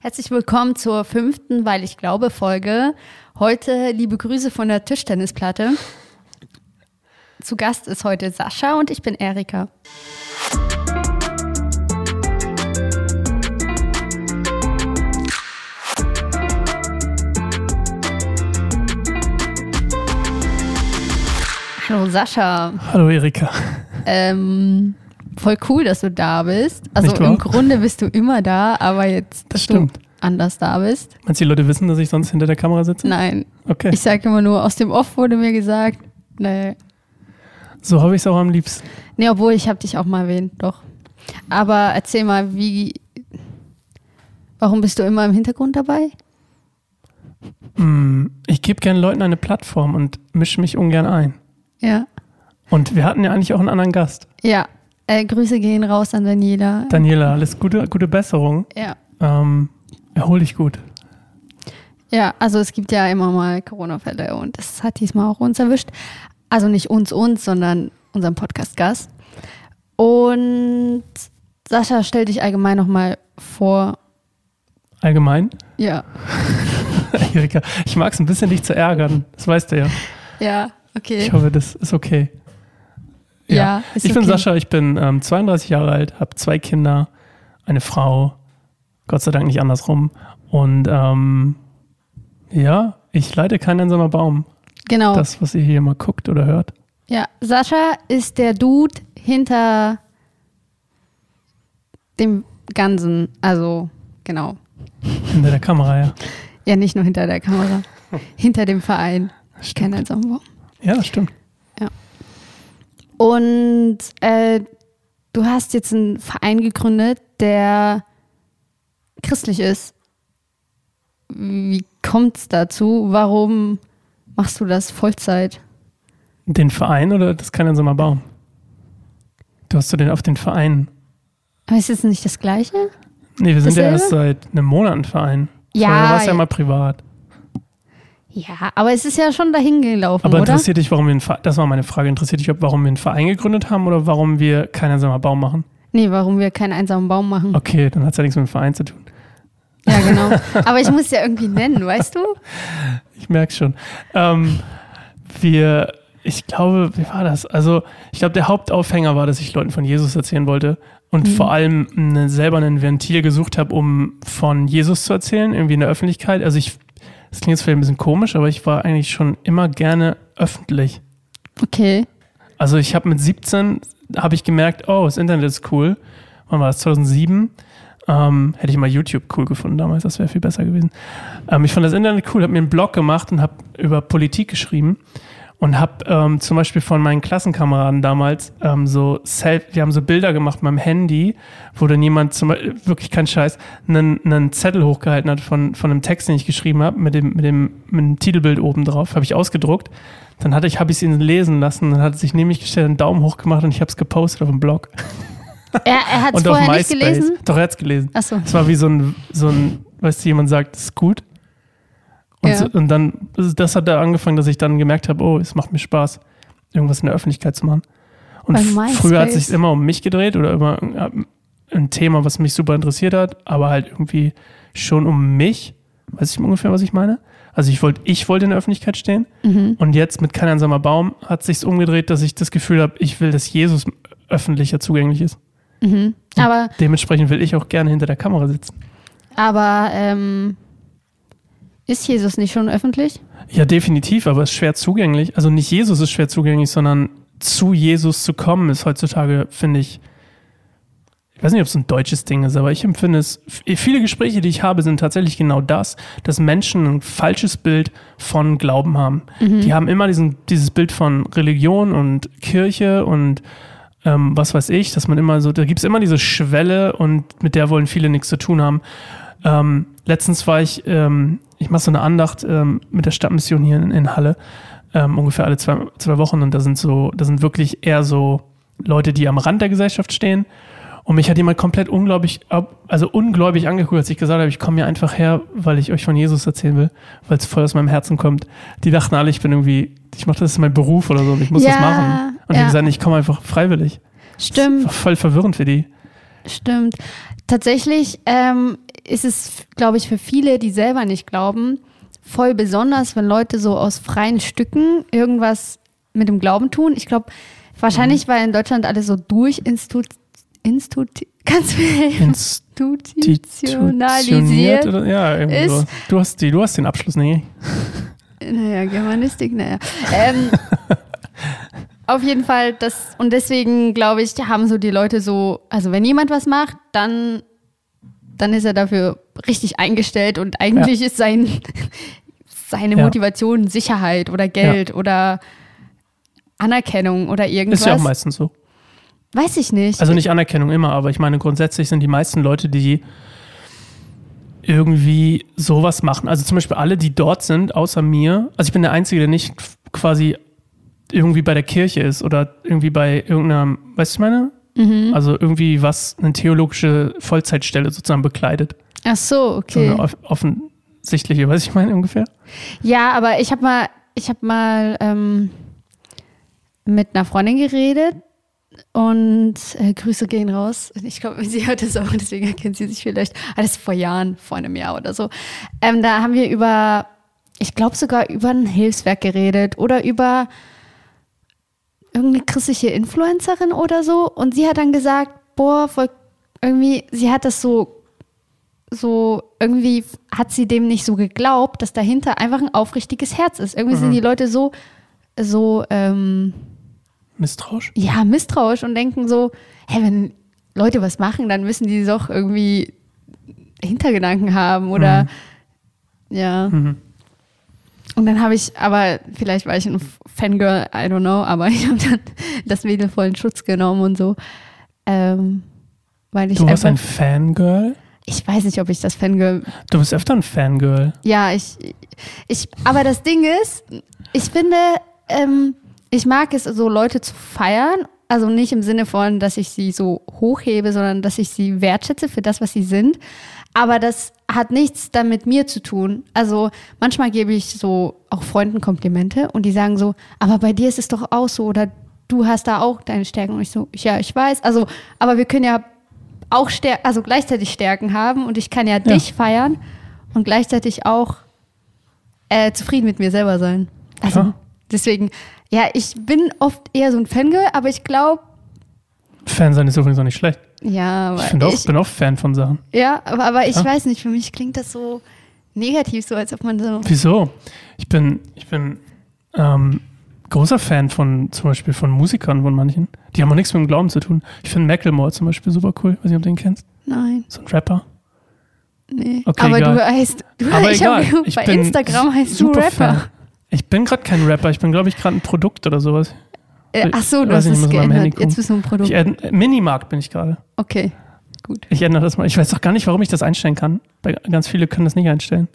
Herzlich willkommen zur fünften, weil ich glaube, Folge. Heute liebe Grüße von der Tischtennisplatte. Zu Gast ist heute Sascha und ich bin Erika. Hallo Sascha. Hallo Erika. Ähm, voll cool, dass du da bist. Also im? Grunde bist du immer da, aber jetzt, dass stimmt. du anders da bist. Meinst du, die Leute wissen, dass ich sonst hinter der Kamera sitze? Nein, Okay. ich sage immer nur, aus dem Off wurde mir gesagt. Nee, so habe ich es auch am liebsten. nee obwohl ich habe dich auch mal erwähnt, doch. Aber erzähl mal, wie, warum bist du immer im Hintergrund dabei? Mm, Ich gebe gerne Leuten eine Plattform und mische mich ungern ein. Ja. Und wir hatten ja eigentlich auch einen anderen Gast. Ja, äh, Grüße gehen raus an Daniela. Daniela, alles gute, gute Besserung. ja. Ähm, erhol dich gut. Ja, also es gibt ja immer mal Corona-Fälle und das hat diesmal auch uns erwischt. Also nicht uns, uns, sondern unseren Podcast-Gast. Und Sascha, stell dich allgemein nochmal vor. Allgemein. Ja. Erika, ich mag es ein bisschen, dich zu ärgern. Das weißt du ja. Ja, okay. Ich hoffe, das ist okay. Ja, ist ich bin okay. Sascha, ich bin ähm, 32 Jahre alt, habe zwei Kinder, eine Frau, Gott sei Dank nicht andersrum. Und ähm, ja, ich leite kein einsamer Baum. genau. Das, was ihr hier mal guckt oder hört. Ja, Sascha ist der Dude hinter dem Ganzen. Also, genau. Hinter der Kamera, ja. Ja, nicht nur hinter der Kamera. hinter dem Verein. Ich kenne einen Songbaum. Ja, das stimmt. Und äh, du hast jetzt einen Verein gegründet, der christlich ist. Wie kommt es dazu? Warum machst du das Vollzeit? Den Verein oder das kein einsamer Baum? Du hast du den auf den Verein. Aber ist jetzt nicht das Gleiche? Nee, wir sind ja Dasselbe? erst seit einem Monat ein Verein. Ja, Vorher war es ja ja. mal privat. Ja, aber es ist ja schon dahin gelaufen, Aber oder? interessiert dich, warum wir einen Verein, das war meine Frage, interessiert dich, ob- warum wir einen Verein gegründet haben oder warum wir kein einsamer Baum machen? Nee, warum wir keinen einsamen Baum machen. Okay, dann hat es ja nichts mit dem Verein zu tun. Ja, genau. Aber ich muss es ja irgendwie nennen, weißt du? Ich merke schon. Ähm, wir, ich glaube, wie war das? Also, ich glaube, der Hauptaufhänger war, dass ich Leuten von Jesus erzählen wollte und vor allem eine, selber ein Ventil gesucht habe, um von Jesus zu erzählen, irgendwie in der Öffentlichkeit. Also, ich, das klingt jetzt vielleicht ein bisschen komisch, aber ich war eigentlich schon immer gerne öffentlich. Okay. Also, ich habe mit 17 habe ich gemerkt, oh, das Internet ist cool. Wann war das? 2007. Ähm, hätte ich mal YouTube cool gefunden damals, das wäre viel besser gewesen. Ähm, ich fand das Internet cool, habe mir einen Blog gemacht und habe über Politik geschrieben und habe ähm, zum Beispiel von meinen Klassenkameraden damals ähm, so Self, wir haben so Bilder gemacht mit meinem Handy, wo dann jemand zum Beispiel, wirklich kein Scheiß, einen, einen Zettel hochgehalten hat von, von einem Text, den ich geschrieben habe, mit dem, mit dem, mit dem Titelbild oben drauf, habe ich ausgedruckt. Dann hatte ich, habe ich es ihn lesen lassen, dann hat er sich neben mich gestellt, einen Daumen hoch gemacht und ich habe es gepostet auf dem Blog. Er, er hat es Und auf vorher nicht MySpace. gelesen? Doch, er hat es gelesen. Achso. Es war wie so ein, so ein, weißt du, jemand sagt, das ist gut. Und, Ja. so, und dann, das hat da angefangen, dass ich dann gemerkt habe, oh, es macht mir Spaß, irgendwas in der Öffentlichkeit zu machen. Und früher hat es sich immer um mich gedreht oder immer ein Thema, was mich super interessiert hat, aber halt irgendwie schon um mich. Weißt du ungefähr, was ich meine? Also ich wollte, ich wollte in der Öffentlichkeit stehen Mhm. und jetzt mit kein einsamer Baum hat sich umgedreht, dass ich das Gefühl habe, ich will, dass Jesus öffentlicher zugänglich ist. Mhm. Aber, Dementsprechend will ich auch gerne hinter der Kamera sitzen. aber ähm, ist Jesus nicht schon öffentlich? Ja, definitiv, aber es ist schwer zugänglich. Also nicht Jesus ist schwer zugänglich, sondern zu Jesus zu kommen ist heutzutage, finde ich, ich weiß nicht, ob es ein deutsches Ding ist, aber ich empfinde es, viele Gespräche, die ich habe, sind tatsächlich genau das, dass Menschen ein falsches Bild von Glauben haben. Die haben immer diesen, dieses Bild von Religion und Kirche und ähm, was weiß ich, dass man immer so, da gibt es immer diese Schwelle und mit der wollen viele nichts zu tun haben. Ähm, letztens war ich, ähm, ich mache so eine Andacht ähm, mit der Stadtmission hier in, in Halle, ähm, ungefähr alle zwei, zwei Wochen und da sind so, da sind wirklich eher so Leute, die am Rand der Gesellschaft stehen. Und mich hat jemand komplett unglaublich, also ungläubig angeguckt, als ich gesagt habe, ich komme hier einfach her, weil ich euch von Jesus erzählen will, weil es voll aus meinem Herzen kommt. Die dachten alle, ich bin irgendwie, ich mache das ist mein Beruf oder so und ich muss Ja, das machen. Und ja. habe gesagt, ich komme einfach freiwillig. Das Stimmt. voll verwirrend für die. Stimmt. Tatsächlich ähm, ist es, glaube ich, für viele, die selber nicht glauben, voll besonders, wenn Leute so aus freien Stücken irgendwas mit dem Glauben tun. Ich glaube, wahrscheinlich, weil in Deutschland alles so durchinstitut, institut, kannst du mir helfen? institutionalisiert oder? Ja, irgendwie ist. so. Du hast, die, du hast den Abschluss, nee. Naja, Germanistik, naja. Ähm, auf jeden Fall, das, und deswegen glaube ich, haben so die Leute so, also wenn jemand was macht, dann, dann ist er dafür richtig eingestellt und eigentlich ist sein, seine Ja. Motivation Sicherheit oder Geld oder Anerkennung oder irgendwas. Ist ja auch meistens so. Weiß ich nicht. Also nicht Anerkennung immer, aber ich meine, grundsätzlich sind die meisten Leute, die irgendwie sowas machen. Also zum Beispiel alle, die dort sind, außer mir. Also ich bin der Einzige, der nicht quasi irgendwie bei der Kirche ist oder irgendwie bei irgendeiner, weißt du, meine? Mhm. Also irgendwie was, eine theologische Vollzeitstelle sozusagen bekleidet. Ach so, So okay. eine off offensichtliche, weiß ich meine ungefähr? Ja, aber ich habe mal, ich habe mal ähm, mit einer Freundin geredet und äh, Grüße gehen raus. Ich glaube, sie hört es auch, deswegen erkennt sie sich vielleicht. Ah, das ist vor Jahren, vor einem Jahr oder so. Ähm, da haben wir über, ich glaube sogar über ein Hilfswerk geredet oder über irgendeine christliche Influencerin oder so. Und sie hat dann gesagt, boah, voll, irgendwie, sie hat das so so irgendwie hat sie dem nicht so geglaubt, dass dahinter einfach ein aufrichtiges Herz ist. Irgendwie sind Mhm. die Leute so, so, ähm, Misstrauisch? ja, misstrauisch und denken so, hey, wenn Leute was machen, dann müssen die doch irgendwie Hintergedanken haben oder ja. Mhm. Und dann habe ich, aber vielleicht war ich ein Fangirl, I don't know, aber ich habe dann das Mädel voll in Schutz genommen und so. Ähm, weil ich Du warst ein Fangirl? ich weiß nicht, ob ich das Fangirl Du bist öfter ein Fangirl. Ja, ich, ich, aber das Ding ist, ich finde, ähm, ich mag es so, Leute zu feiern. Also nicht im Sinne von, dass ich sie so hochhebe, sondern dass ich sie wertschätze für das, was sie sind. Aber das hat nichts dann mit mir zu tun. Also manchmal gebe ich so auch Freunden Komplimente und die sagen so, aber bei dir ist es doch auch so oder du hast da auch deine Stärken. Und ich so, ja, ich weiß. Also, aber wir können ja auch Stär also gleichzeitig Stärken haben und ich kann ja, dich feiern und gleichzeitig auch äh, zufrieden mit mir selber sein. Also Klar. deswegen, ja, ich bin oft eher so ein Fangirl, aber ich glaube, Fan sein ist übrigens auch nicht schlecht. Ja, Ich, aber auch, ich, bin auch Fan von Sachen. ja, aber, aber ich Ja. weiß nicht, für mich klingt das so negativ, so als ob man so. Wieso? Ich bin, ich bin ähm, großer Fan von zum Beispiel von Musikern von manchen. Die haben auch nichts mit dem Glauben zu tun. Ich finde Macklemore zum Beispiel super cool. Weiß nicht, ob du den kennst. Nein, So ein Rapper. nee. Okay, aber egal. du heißt, du, Aber ich egal. hab, ich bei bin Instagram heißt du Rapper. Fan. Ich bin gerade kein Rapper. Ich bin, glaube ich, gerade ein Produkt oder sowas. Äh, ach so, du hast es geändert. Jetzt bist du ein Produkt. Ich, äh, Minimarkt bin ich gerade. Okay, gut. Ich ändere das mal. Ich weiß auch gar nicht, warum ich das einstellen kann. Ganz viele können das nicht einstellen.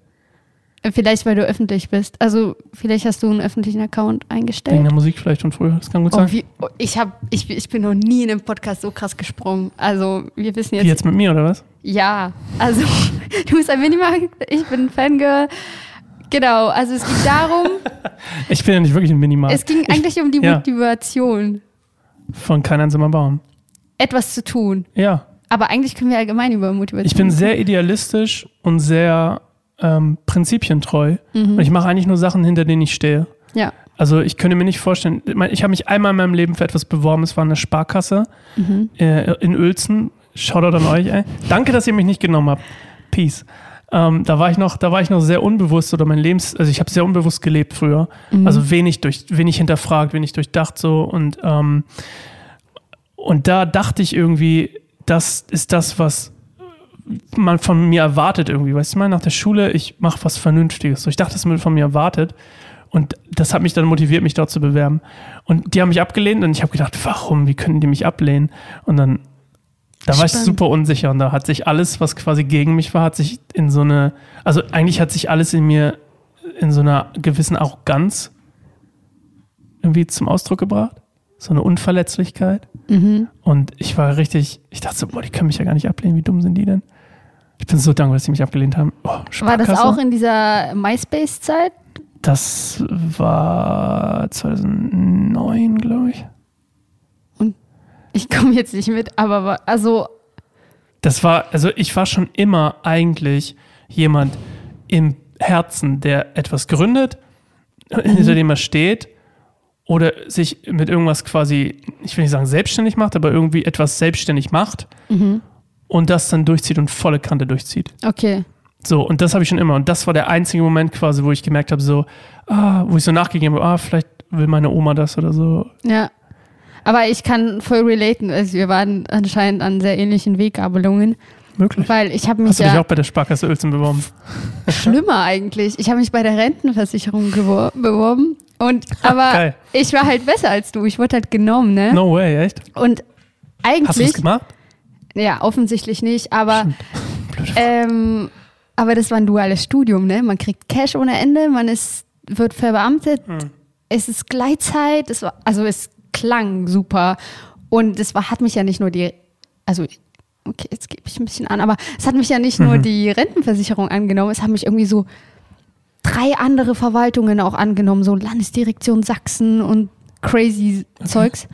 Äh, Vielleicht, weil du öffentlich bist. Also, vielleicht hast du einen öffentlichen Account Wegen eingestellt. der Musik vielleicht von früher. Das kann gut Oh, sein. wie, oh, ich, hab, ich, ich bin noch nie in einem Podcast so krass gesprungen. Also, wir wissen Wie jetzt. jetzt mit mir, oder was? Ja, also, du bist ein Minimarkt, ich bin ein Fangirl. Genau, also es ging darum, Ich bin ja nicht wirklich ein Minimarkt. es ging eigentlich um die ja. Motivation, Von kein einsamer Baum. etwas zu tun. Ja. Aber eigentlich können wir allgemein über Motivation Ich bin sehr idealistisch und sehr ähm, prinzipientreu. Mhm. Und ich mache eigentlich nur Sachen, hinter denen ich stehe. Ja. Also ich könnte mir nicht vorstellen, ich ich habe mich einmal in meinem Leben für etwas beworben, es war eine Sparkasse Mhm. äh, in Uelzen. Shoutout an euch, ey. Danke, dass ihr mich nicht genommen habt. Peace. Ähm, da war ich noch, da war ich noch sehr unbewusst oder mein Lebens, also ich habe sehr unbewusst gelebt früher. Mhm. Also wenig durch, wenig hinterfragt, wenig durchdacht so und ähm, und da dachte ich irgendwie, das ist das, was man von mir erwartet irgendwie. Weißt du mal, nach der Schule, ich mache was Vernünftiges. So, ich dachte, das wird von mir erwartet. Und das hat mich dann motiviert, mich dort zu bewerben. Und die haben mich abgelehnt und ich habe gedacht, warum? Wie können die mich ablehnen? Und dann, da war ich super unsicher und da hat sich alles, was quasi gegen mich war, hat sich in so eine, also eigentlich hat sich alles in mir in so einer gewissen Arroganz irgendwie zum Ausdruck gebracht. So eine Unverletzlichkeit. Mhm. Und ich war richtig, ich dachte so, boah, die können mich ja gar nicht ablehnen, wie dumm sind die denn? Ich bin so dankbar, dass sie mich abgelehnt haben. Oh, War das auch in dieser MySpace-Zeit? Das war 2009, glaube ich. Ich komme jetzt nicht mit, aber also Das war, also ich war schon immer eigentlich jemand im Herzen, der etwas gründet, hinter dem er steht oder sich mit irgendwas quasi, ich will nicht sagen selbstständig macht, aber irgendwie etwas selbstständig macht und das dann durchzieht und volle Kante durchzieht. Okay. So, und das habe ich schon immer. Und das war der einzige Moment quasi, wo ich gemerkt habe, so, ah, wo ich so nachgegeben habe, ah, vielleicht will meine Oma das oder so. Ja. Aber ich kann voll relaten. Also wir waren anscheinend an sehr ähnlichen Weggabelungen, Möglich. weil ich habe mich Hast du dich ja auch bei der Sparkasse Uelzen beworben? schlimmer eigentlich. Ich habe mich bei der Rentenversicherung beworben und aber Geil. ich war halt besser als du. Ich wurde halt genommen, ne? No way, echt? Und Hast du das eigentlich, gemacht? ja, offensichtlich nicht, aber ähm, aber das war ein duales Studium, ne? Man kriegt Cash ohne Ende, man ist wird verbeamtet, Hm. es ist Gleitzeit, es war also es klang super und es war hat mich ja nicht nur die also okay, jetzt gebe ich ein bisschen an, aber es hat mich ja nicht nur Mhm. die Rentenversicherung angenommen, es haben mich irgendwie so drei andere Verwaltungen auch angenommen, so Landesdirektion Sachsen und crazy Zeugs.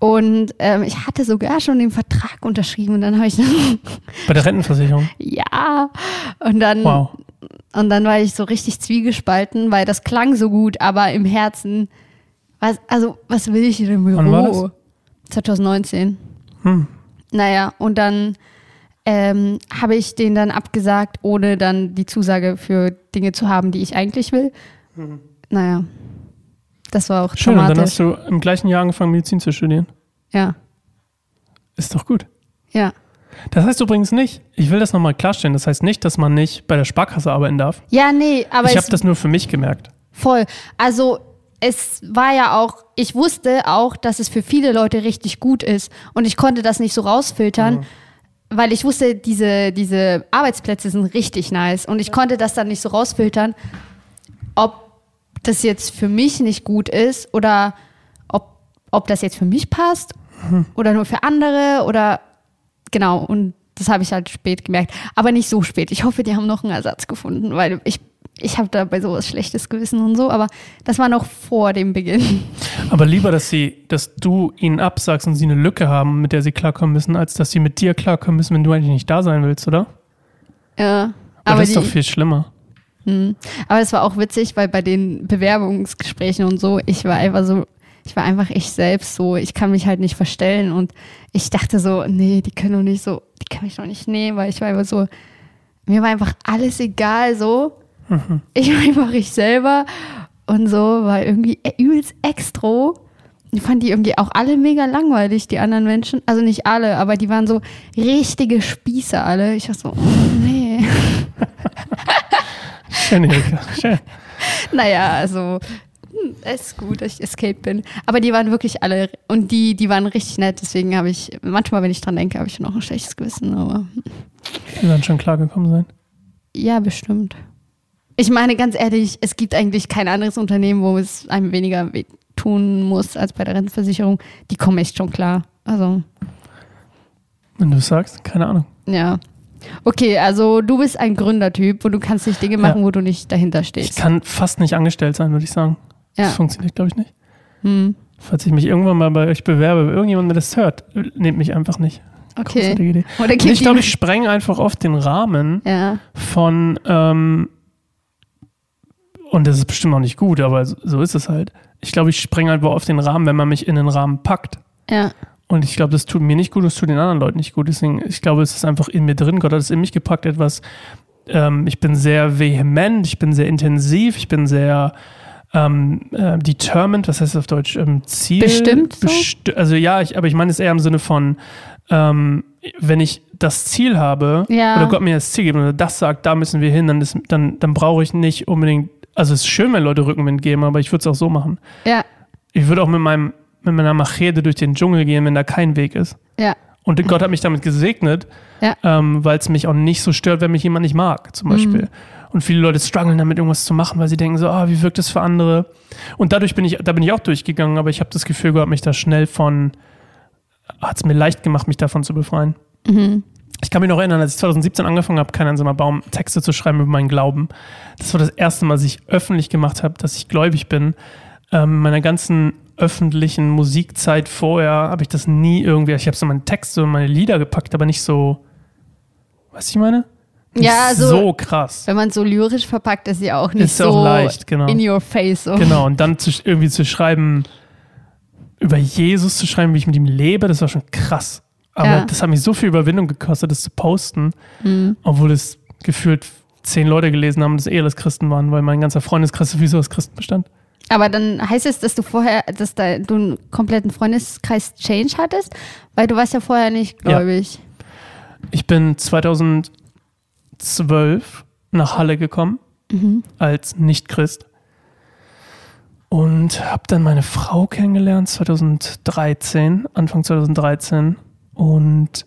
Und ähm, ich hatte sogar schon den Vertrag unterschrieben und dann habe ich Bei der Rentenversicherung. ja und dann Wow. und dann war ich so richtig zwiegespalten, weil das klang so gut, aber im Herzen was also was will ich in dem Büro? Wann war das? 2019. Hm. Naja, und dann ähm, habe ich den dann abgesagt, ohne dann die Zusage für Dinge zu haben, die ich eigentlich will. Naja, das war auch. Schön, und dann hast du im gleichen Jahr angefangen, Medizin zu studieren. Ja, Ist doch gut. ja. Das heißt übrigens nicht, ich will das nochmal klarstellen, das heißt nicht, dass man nicht bei der Sparkasse arbeiten darf. Ja, nee, aber ich habe das nur für mich gemerkt. voll. Also es war ja auch, ich wusste auch, dass es für viele Leute richtig gut ist und ich konnte das nicht so rausfiltern, weil ich wusste, diese, diese Arbeitsplätze sind richtig nice und ich konnte das dann nicht so rausfiltern, ob das jetzt für mich nicht gut ist oder ob, ob das jetzt für mich passt oder nur für andere oder genau und das habe ich halt spät gemerkt, aber nicht so spät. Ich hoffe, die haben noch einen Ersatz gefunden, weil ich ich habe da bei sowas schlechtes Gewissen und so, aber das war noch vor dem Beginn. Aber lieber, dass sie, dass du ihnen absagst und sie eine Lücke haben, mit der sie klarkommen müssen, als dass sie mit dir klarkommen müssen, wenn du eigentlich nicht da sein willst, oder? Ja, Aber aber, das ist doch viel schlimmer. Hm. aber es war auch witzig, weil bei den Bewerbungsgesprächen und so, ich war einfach so, ich war einfach ich selbst so, ich kann mich halt nicht verstellen und ich dachte so, nee, die können doch nicht so, die kann mich doch nicht nehmen, weil ich war einfach so, mir war einfach alles egal so. Ich war einfach ich selber und so, war irgendwie übelst extro. Ich fand die irgendwie auch alle mega langweilig, die anderen Menschen. Also nicht alle, aber die waren so richtige Spießer alle. Ich war so, oh nee. Schön, Erika. Schön. Naja, also hm, es ist gut, dass ich Escape bin. Aber die waren wirklich alle und die, die waren richtig nett. Deswegen habe ich, manchmal, wenn ich dran denke, habe ich noch ein schlechtes Gewissen. Aber Die werden schon klargekommen sein. ja, bestimmt. Ich meine, ganz ehrlich, es gibt eigentlich kein anderes Unternehmen, wo es einem weniger tun muss als bei der Rentenversicherung. Die kommen echt schon klar. Also, Wenn du es sagst, keine Ahnung. ja. Okay, also du bist ein Gründertyp und du kannst nicht Dinge machen, wo du nicht dahinter Ich stehst. kann fast nicht angestellt sein, würde ich sagen. Ja. Das funktioniert, glaube ich, nicht. Hm. Falls ich mich irgendwann mal bei euch bewerbe, irgendjemand, der das hört, nehmt mich einfach nicht. Okay. Idee. Ich glaube, ich spreng einfach oft den Rahmen Ja, von, ähm, und das ist bestimmt auch nicht gut, aber so, ist es halt. Ich glaube, ich spreng einfach oft den Rahmen, wenn man mich in den Rahmen packt. ja, Und ich glaube, das tut mir nicht gut, das tut den anderen Leuten nicht gut. Deswegen, ich glaube, es ist einfach in mir drin. Gott hat es in mich gepackt, etwas. Ähm, ich bin sehr vehement, ich bin sehr intensiv, ich bin sehr ähm, äh, determined, was heißt das auf Deutsch? Ähm, Ziel. Bestimmt so? Besti also ja, ich, aber ich meine es eher im Sinne von, ähm, wenn ich das Ziel habe, Ja. oder Gott mir das Ziel gibt oder das sagt, da müssen wir hin, dann, ist, dann, dann brauche ich nicht unbedingt, also es ist schön, wenn Leute Rückenwind geben, aber ich würde es auch so machen. ja, Ich würde auch mit meinem mit meiner Machete durch den Dschungel gehen, wenn da kein Weg ist. ja, Und Gott hat mich damit gesegnet, Ja. ähm, weil es mich auch nicht so stört, wenn mich jemand nicht mag, zum Beispiel. Und viele Leute strugglen damit, irgendwas zu machen, weil sie denken so, ah, wie wirkt das für andere? Und dadurch bin ich, da bin ich auch durchgegangen, aber ich habe das Gefühl, Gott hat mich da schnell von, hat es mir leicht gemacht, mich davon zu befreien. Mhm. Ich kann mich noch erinnern, als ich 2017 angefangen habe, kein einsamer Baum, Texte zu schreiben über meinen Glauben. Das war das erste Mal, dass ich öffentlich gemacht habe, dass ich gläubig bin. Ähm, meiner ganzen öffentlichen Musikzeit vorher habe ich das nie irgendwie, ich habe so meine Texte und meine Lieder gepackt, aber nicht so Weißt du, ich meine? Nicht Ja, also- so krass. Wenn man so lyrisch verpackt, ist sie auch nicht Ist so auch leicht, genau. in your face. So. Genau, und dann zu, irgendwie zu schreiben, über Jesus zu schreiben, wie ich mit ihm lebe, das war schon krass. Aber Ja. das hat mich so viel Überwindung gekostet, das zu posten, Mhm. obwohl es gefühlt zehn Leute gelesen haben, das eh alles Christen waren, weil mein ganzer Freundeskreis sowieso aus Christen bestand. Aber dann heißt es, dass du vorher, dass da, du einen kompletten Freundeskreis Change hattest, weil du warst ja vorher nicht Ja. gläubig. Ich bin 2012 nach Halle gekommen Mhm. als Nicht-Christ und habe dann meine Frau kennengelernt 2013, Anfang 2013 und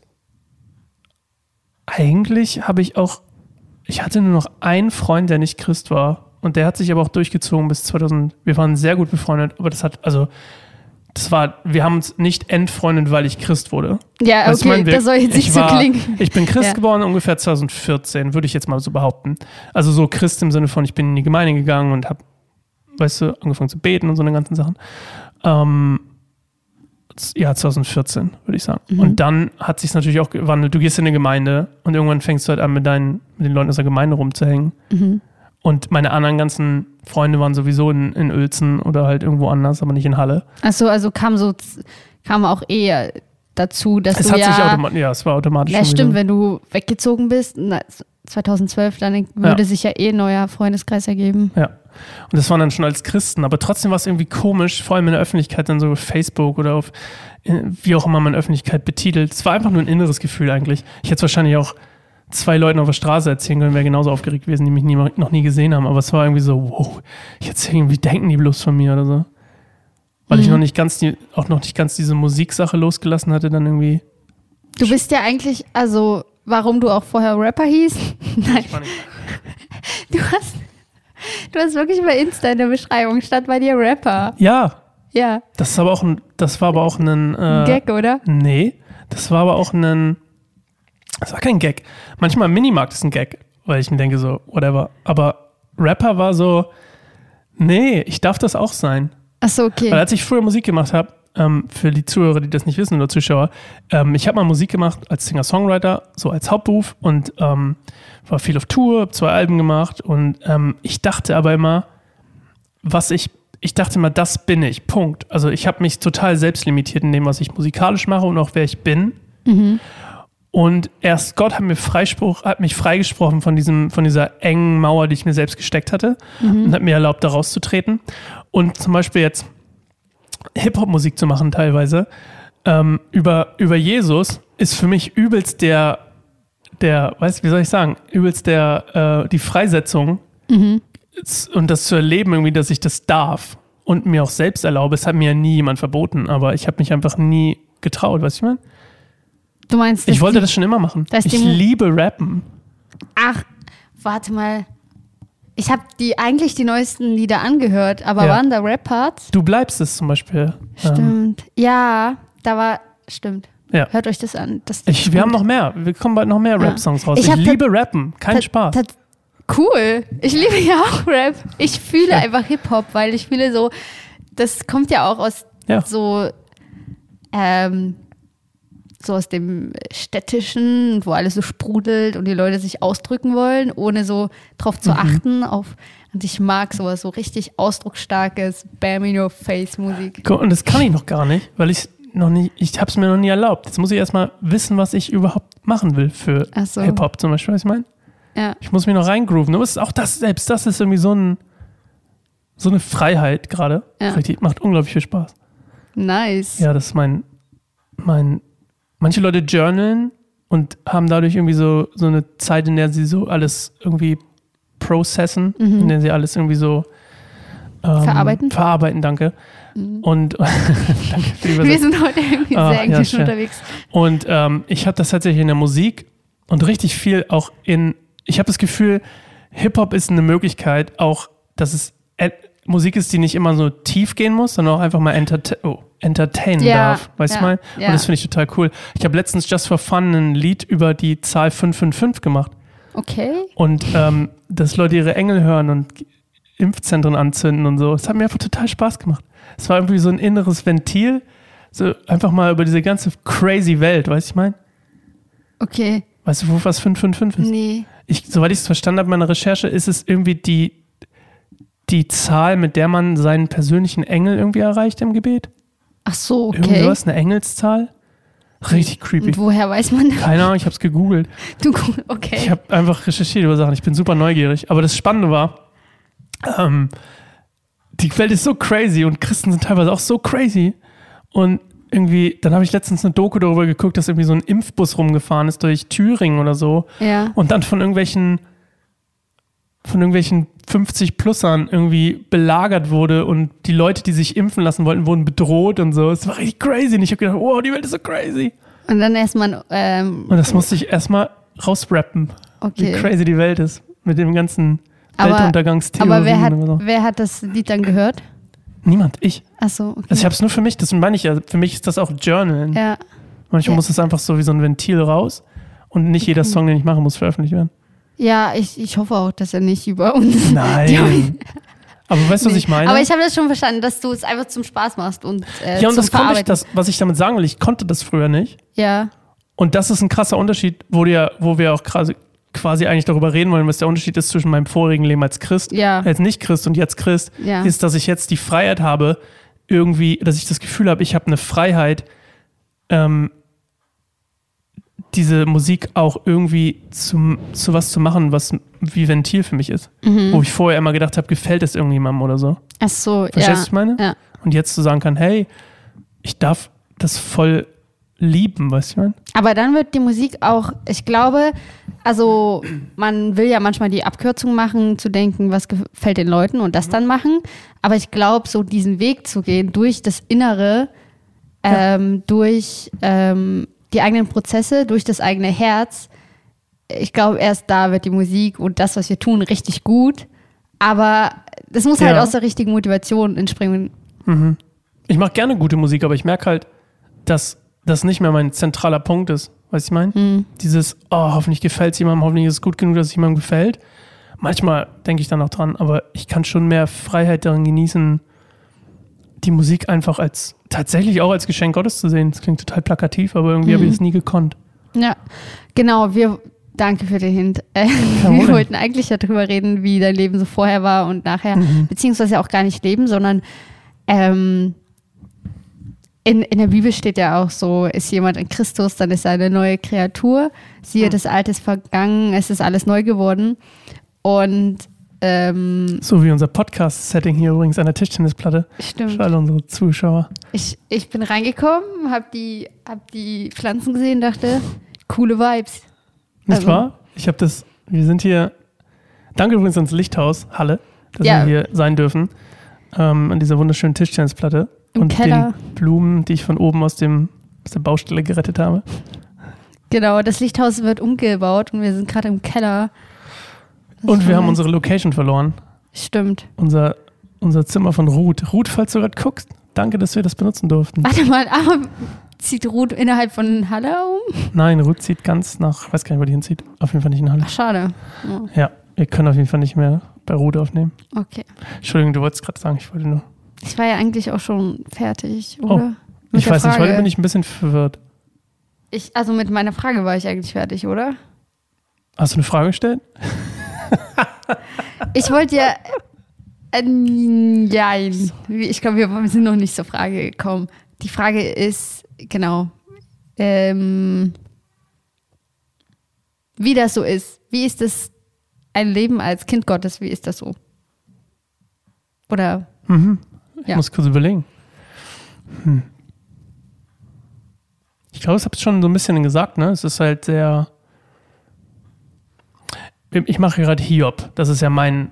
eigentlich habe ich auch, ich hatte nur noch einen Freund, der nicht Christ war und der hat sich aber auch durchgezogen bis 2000, wir waren sehr gut befreundet, aber das hat, also das war, wir haben uns nicht entfreundet, weil ich Christ wurde. Ja, okay, mein, wir- das soll jetzt ich nicht so war- klingen. Ich bin Christ Ja. geworden ungefähr 2014, würde ich jetzt mal so behaupten. Also so Christ im Sinne von, ich bin in die Gemeinde gegangen und habe, weißt du, angefangen zu beten und so eine ganzen Sachen. Ähm, ja, 2014, würde ich sagen. Mhm. Und dann hat sich natürlich auch gewandelt. Du gehst in eine Gemeinde und irgendwann fängst du halt an, mit, deinen, mit den Leuten aus der Gemeinde rumzuhängen. Mhm. Und meine anderen ganzen Freunde waren sowieso in, in Uelzen oder halt irgendwo anders, aber nicht in Halle. Achso, also kam so, kam auch eher dazu, dass Es du hat ja, sich automatisch, ja, es war automatisch. ja stimmt, wieder- wenn du weggezogen bist, 2012, dann würde sich ja eh ein neuer Freundeskreis ergeben. Ja. Und das waren dann schon als Christen, aber trotzdem war es irgendwie komisch, vor allem in der Öffentlichkeit, dann so auf Facebook oder auf wie auch immer man Öffentlichkeit betitelt. Es war einfach nur ein inneres Gefühl eigentlich. Ich hätte es wahrscheinlich auch zwei Leuten auf der Straße erzählen können, wäre genauso aufgeregt gewesen, die mich nie, noch nie gesehen haben. Aber es war irgendwie so, wow, ich erzähle irgendwie, denken die bloß von mir oder so. Weil ich Mhm. noch nicht ganz die, auch noch nicht ganz diese Musiksache losgelassen hatte, dann irgendwie. Du bist ja eigentlich, also warum du auch vorher Rapper hieß? Nein, du hast, du hast wirklich bei Insta in der Beschreibung statt bei dir Rapper. Ja, Ja, das ist aber auch ein, das war aber auch ein, äh, Gag, oder? Nee, das war aber auch ein. Das war kein Gag. Manchmal Minimarkt ist ein Gag, weil ich mir denke so, whatever. Aber Rapper war so, nee, ich darf das auch sein. Achso, okay. Weil als ich früher Musik gemacht habe, ähm, für die Zuhörer, die das nicht wissen oder Zuschauer, ähm, ich habe mal Musik gemacht als Singer-Songwriter, so als Hauptberuf und ähm, war viel auf Tour, habe zwei Alben gemacht und ähm, ich dachte aber immer, was ich, ich dachte immer, das bin ich, Punkt. Also ich habe mich total selbst limitiert in dem, was ich musikalisch mache und auch wer ich bin. Und erst Gott hat mir Freispruch, hat mich freigesprochen von diesem, von dieser engen Mauer, die ich mir selbst gesteckt hatte und hat mir erlaubt, da rauszutreten. Und zum Beispiel jetzt Hip-Hop-Musik zu machen teilweise ähm, über, über Jesus ist für mich übelst der, der, weißt du, wie soll ich sagen, übelst der, äh, die Freisetzung z- und das zu erleben irgendwie, dass ich das darf und mir auch selbst erlaube. Es hat mir ja nie jemand verboten, aber ich habe mich einfach nie getraut, weißt du, ich meine? Du meinst, Ich wollte die, das schon immer machen. Ich liebe Rappen. Ach, warte mal. Ich habe die eigentlich die neuesten Lieder angehört, aber Ja. waren da Rap-Parts? Du bleibst es zum Beispiel. Ähm, Stimmt. Ja, da war, stimmt. Ja. Hört euch das an. Das ich, wir haben noch mehr. Wir kommen bald noch mehr Ja. Rap-Songs raus. Ich Ich, liebe Rappen. Kein Spaß. Cool. Ich liebe ja auch Rap. Ich fühle Ja. einfach Hip-Hop, weil ich fühle so, das kommt ja auch aus so, ähm, so aus dem Städtischen, wo alles so sprudelt und die Leute sich ausdrücken wollen, ohne so drauf Mhm. zu achten. Auf, und ich mag sowas, so richtig ausdrucksstarkes Bam in your face Musik. Und das kann ich noch gar nicht, weil ich noch nie, ich habe es mir noch nie erlaubt. Jetzt muss ich erstmal wissen, was ich überhaupt machen will für so. Hip-Hop zum Beispiel, was ich meine. Ja. Ich muss mich noch reingrooven. Aber auch das, selbst das ist irgendwie so ein, so eine Freiheit gerade. Ja. Richtig, macht unglaublich viel Spaß. Nice. Ja, das ist mein, mein, manche Leute journalen und haben dadurch irgendwie so, so eine Zeit, in der sie so alles irgendwie processen, in der sie alles irgendwie so ähm, Verarbeiten? Verarbeiten, danke. Und danke für die Wir sind heute irgendwie Ah, sehr ja, englisch schön. unterwegs. Und ähm, ich habe das tatsächlich in der Musik und richtig viel auch in, ich habe das Gefühl, Hip-Hop ist eine Möglichkeit, auch, dass es äh, Musik ist, die nicht immer so tief gehen muss, sondern auch einfach mal entertain, oh, entertainen Ja, darf. Weißt du ja, mal? ja. Und das finde ich total cool. Ich habe letztens Just for Fun ein Lied über die Zahl 555 gemacht. Okay. Und ähm, dass Leute ihre Engel hören und Impfzentren anzünden und so. Das hat mir einfach total Spaß gemacht. Es war irgendwie so ein inneres Ventil, so einfach mal über diese ganze crazy Welt, weißt du, ich meine? Okay. Weißt du, wo was 555 ist? Nee. Ich, soweit ich es verstanden habe, meiner Recherche, ist es irgendwie die, die Zahl, mit der man seinen persönlichen Engel irgendwie erreicht im Gebet. Ach so, okay. Irgendwas, eine Engelszahl. Richtig creepy. Und woher weiß man das? Keine Ahnung, ich habe es gegoogelt. Du, okay. Ich habe einfach recherchiert über Sachen. Ich bin super neugierig. Aber das Spannende war, ähm, die Welt ist so crazy und Christen sind teilweise auch so crazy. Und irgendwie, dann habe ich letztens eine Doku darüber geguckt, dass irgendwie so ein Impfbus rumgefahren ist durch Thüringen oder so. ja. Und dann von irgendwelchen von irgendwelchen 50-Plussern irgendwie belagert wurde und die Leute, die sich impfen lassen wollten, wurden bedroht und so. Es war richtig crazy. Und ich habe gedacht, wow, die Welt ist so crazy. Und dann erstmal, ähm, Und das musste ich erstmal rausrappen, wie okay. crazy die Welt ist. Mit dem ganzen Aber- Weltuntergangstheorien. Aber wer hat, so. wer hat das Lied dann gehört? Niemand, ich. Ach so, okay. Also ich habe es nur für mich, das meine ich ja. Für mich ist das auch Journalen. ja. Manchmal Ja. muss es einfach so wie so ein Ventil raus. Und nicht jeder Song, den ich mache, muss veröffentlicht werden. Ja, ich, ich hoffe auch, dass er nicht über uns. Nein. Aber weißt du, was Nee. ich meine? Aber ich habe das schon verstanden, dass du es einfach zum Spaß machst und äh, ja, und das konnte ich, das, was ich damit sagen will, ich konnte das früher nicht. Ja, Und das ist ein krasser Unterschied, wo, ja, wo wir auch quasi, quasi eigentlich darüber reden wollen, was der Unterschied ist zwischen meinem vorigen Leben als Christ, ja, als Nicht-Christ und jetzt Christ, ja. ist, dass ich jetzt die Freiheit habe, irgendwie, dass ich das Gefühl habe, ich habe eine Freiheit, ähm, diese Musik auch irgendwie zum, zu was zu machen, was wie Ventil für mich ist. Mhm. Wo ich vorher immer gedacht habe, gefällt es irgendjemandem oder so. Ach so, Verstehst du, ja. was ich meine? Ja. Und jetzt zu sagen kann, hey, ich darf das voll lieben, weißt du, ich meine? Aber dann wird die Musik auch, ich glaube, also man will ja manchmal die Abkürzung machen, zu denken, was gefällt den Leuten und das dann machen. Aber ich glaube, so diesen Weg zu gehen durch das Innere, ähm, durch ähm, die eigenen Prozesse, durch das eigene Herz, ich glaube, erst da wird die Musik und das, was wir tun, richtig gut. Aber das muss halt Ja. aus der richtigen Motivation entspringen. Mhm. Ich mache gerne gute Musik, aber ich merke halt, dass das nicht mehr mein zentraler Punkt ist. Weißt du, ich meine? Hm. Dieses, oh, hoffentlich gefällt es jemandem, hoffentlich ist es gut genug, dass es jemandem gefällt. Manchmal denke ich dann auch dran, aber ich kann schon mehr Freiheit darin genießen, die Musik einfach als tatsächlich auch als Geschenk Gottes zu sehen. Das klingt total plakativ, aber irgendwie habe ich Mhm. es nie gekonnt. Ja, genau. Wir, danke für den Hint. Äh, wir wollten eigentlich darüber reden, wie dein Leben so vorher war und nachher, Mhm. beziehungsweise auch gar nicht leben, sondern ähm, in, in der Bibel steht ja auch so, ist jemand in Christus, dann ist er eine neue Kreatur. Siehe, Mhm. das Alte ist vergangen, es ist alles neu geworden. Und ähm, So wie unser Podcast-Setting hier übrigens an der Tischtennisplatte. stimmt. Für alle unsere Zuschauer. Ich, ich bin reingekommen, hab die, hab die Pflanzen gesehen, dachte, coole Vibes. Nicht Also- wahr? Ich habe das, wir sind hier, danke übrigens ans Lichthaus, Halle, dass Ja. wir hier sein dürfen, ähm, an dieser wunderschönen Tischtennisplatte. Im und Keller. den Blumen, die ich von oben aus, dem, aus der Baustelle gerettet habe. Genau, das Lichthaus wird umgebaut und wir sind gerade im Keller. Das Und wir haben unsere Location verloren. Stimmt. Unser, unser Zimmer von Ruth. Ruth, falls du gerade guckst, danke, dass wir das benutzen durften. Warte mal, aber zieht Ruth innerhalb von Halle um? Nein, Ruth zieht ganz nach, weiß gar nicht, wo die hinzieht. Auf jeden Fall nicht in Halle. Ach, schade. Ja, Ja, wir können auf jeden Fall nicht mehr bei Ruth aufnehmen. okay. Entschuldigung, du wolltest gerade sagen, ich wollte nur. Ich war ja eigentlich auch schon fertig, oder? Mit Oh, ich der weiß nicht, heute Frage. bin ich ein bisschen verwirrt. ich. Also mit meiner Frage war ich eigentlich fertig, oder? Hast du eine Frage gestellt? Ich wollte ja. Äh, nein. Ich glaube, wir sind noch nicht zur Frage gekommen. Die Frage ist, genau. Ähm, wie das so ist. Wie ist es ein Leben als Kind Gottes? Wie ist das so? Oder Mhm. Ich Ja. muss kurz überlegen. Hm. Ich glaube, ich habe es schon so ein bisschen gesagt, ne? Es ist halt sehr. Ich mache gerade Hiob. Das ist ja mein,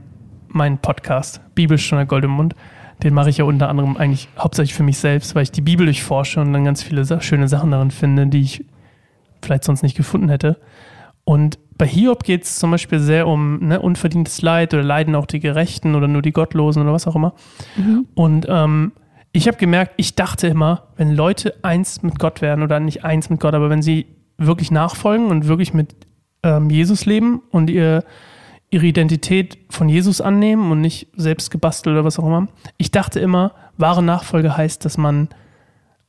mein Podcast. Bibelstunde Gold im Mund. Den mache ich ja unter anderem eigentlich hauptsächlich für mich selbst, weil ich die Bibel durchforsche und dann ganz viele schöne Sachen darin finde, die ich vielleicht sonst nicht gefunden hätte. Und bei Hiob geht es zum Beispiel sehr um ne, unverdientes Leid oder leiden auch die Gerechten oder nur die Gottlosen oder was auch immer. Und ähm, ich habe gemerkt, ich dachte immer, wenn Leute eins mit Gott werden oder nicht eins mit Gott, aber wenn sie wirklich nachfolgen und wirklich mit ähm, Jesus leben und ihr, ihre Identität von Jesus annehmen und nicht selbst gebastelt oder was auch immer. Ich dachte immer, wahre Nachfolge heißt, dass man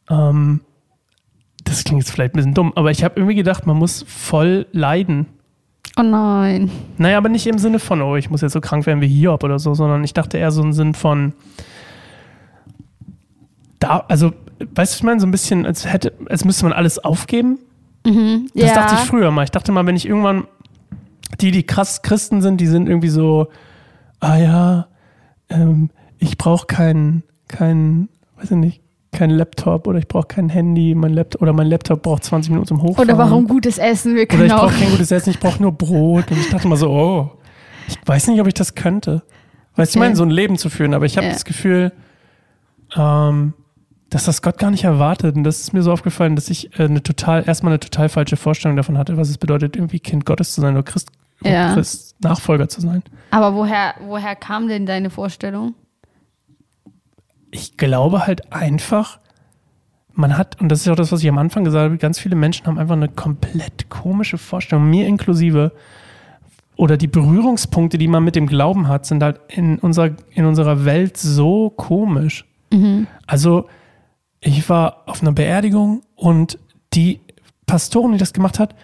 ähm, das klingt jetzt vielleicht ein bisschen dumm, aber ich habe irgendwie gedacht, man muss voll leiden. Oh nein. Naja, aber nicht im Sinne von, oh, ich muss jetzt so krank werden wie Hiob oder so, sondern ich dachte eher so im Sinn von, da, also, weißt du, ich meine, so ein bisschen, als hätte, als müsste man alles aufgeben. Mhm. Das ja. dachte ich früher mal. Ich dachte mal, wenn ich irgendwann, die, die krass Christen sind, die sind irgendwie so, ah ja, ähm, ich brauche keinen, keinen, weiß ich nicht, keinen Laptop oder ich brauche kein Handy, mein Laptop oder mein Laptop braucht 20 Minuten zum Hochfahren. Oder warum gutes Essen? Wir Oder können ich auch. brauche kein gutes Essen, ich brauche nur Brot. Und ich dachte mal so, oh, ich weiß nicht, ob ich das könnte. Weißt du, ich Okay. meine, so ein Leben zu führen, aber ich habe Ja. das Gefühl, ähm, dass das Gott gar nicht erwartet. Und das ist mir so aufgefallen, dass ich äh, eine total, erstmal eine total falsche Vorstellung davon hatte, was es bedeutet, irgendwie Kind Gottes zu sein oder Christ, Ja. Christ Nachfolger zu sein. Aber woher, woher kam denn deine Vorstellung? ich glaube halt einfach, man hat, und das ist auch das, was ich am Anfang gesagt habe, ganz viele Menschen haben einfach eine komplett komische Vorstellung, mir inklusive. Oder die Berührungspunkte, die man mit dem Glauben hat, sind halt in unserer, in unserer Welt so komisch. Also, ich war auf einer Beerdigung und die Pastorin, die das gemacht hat,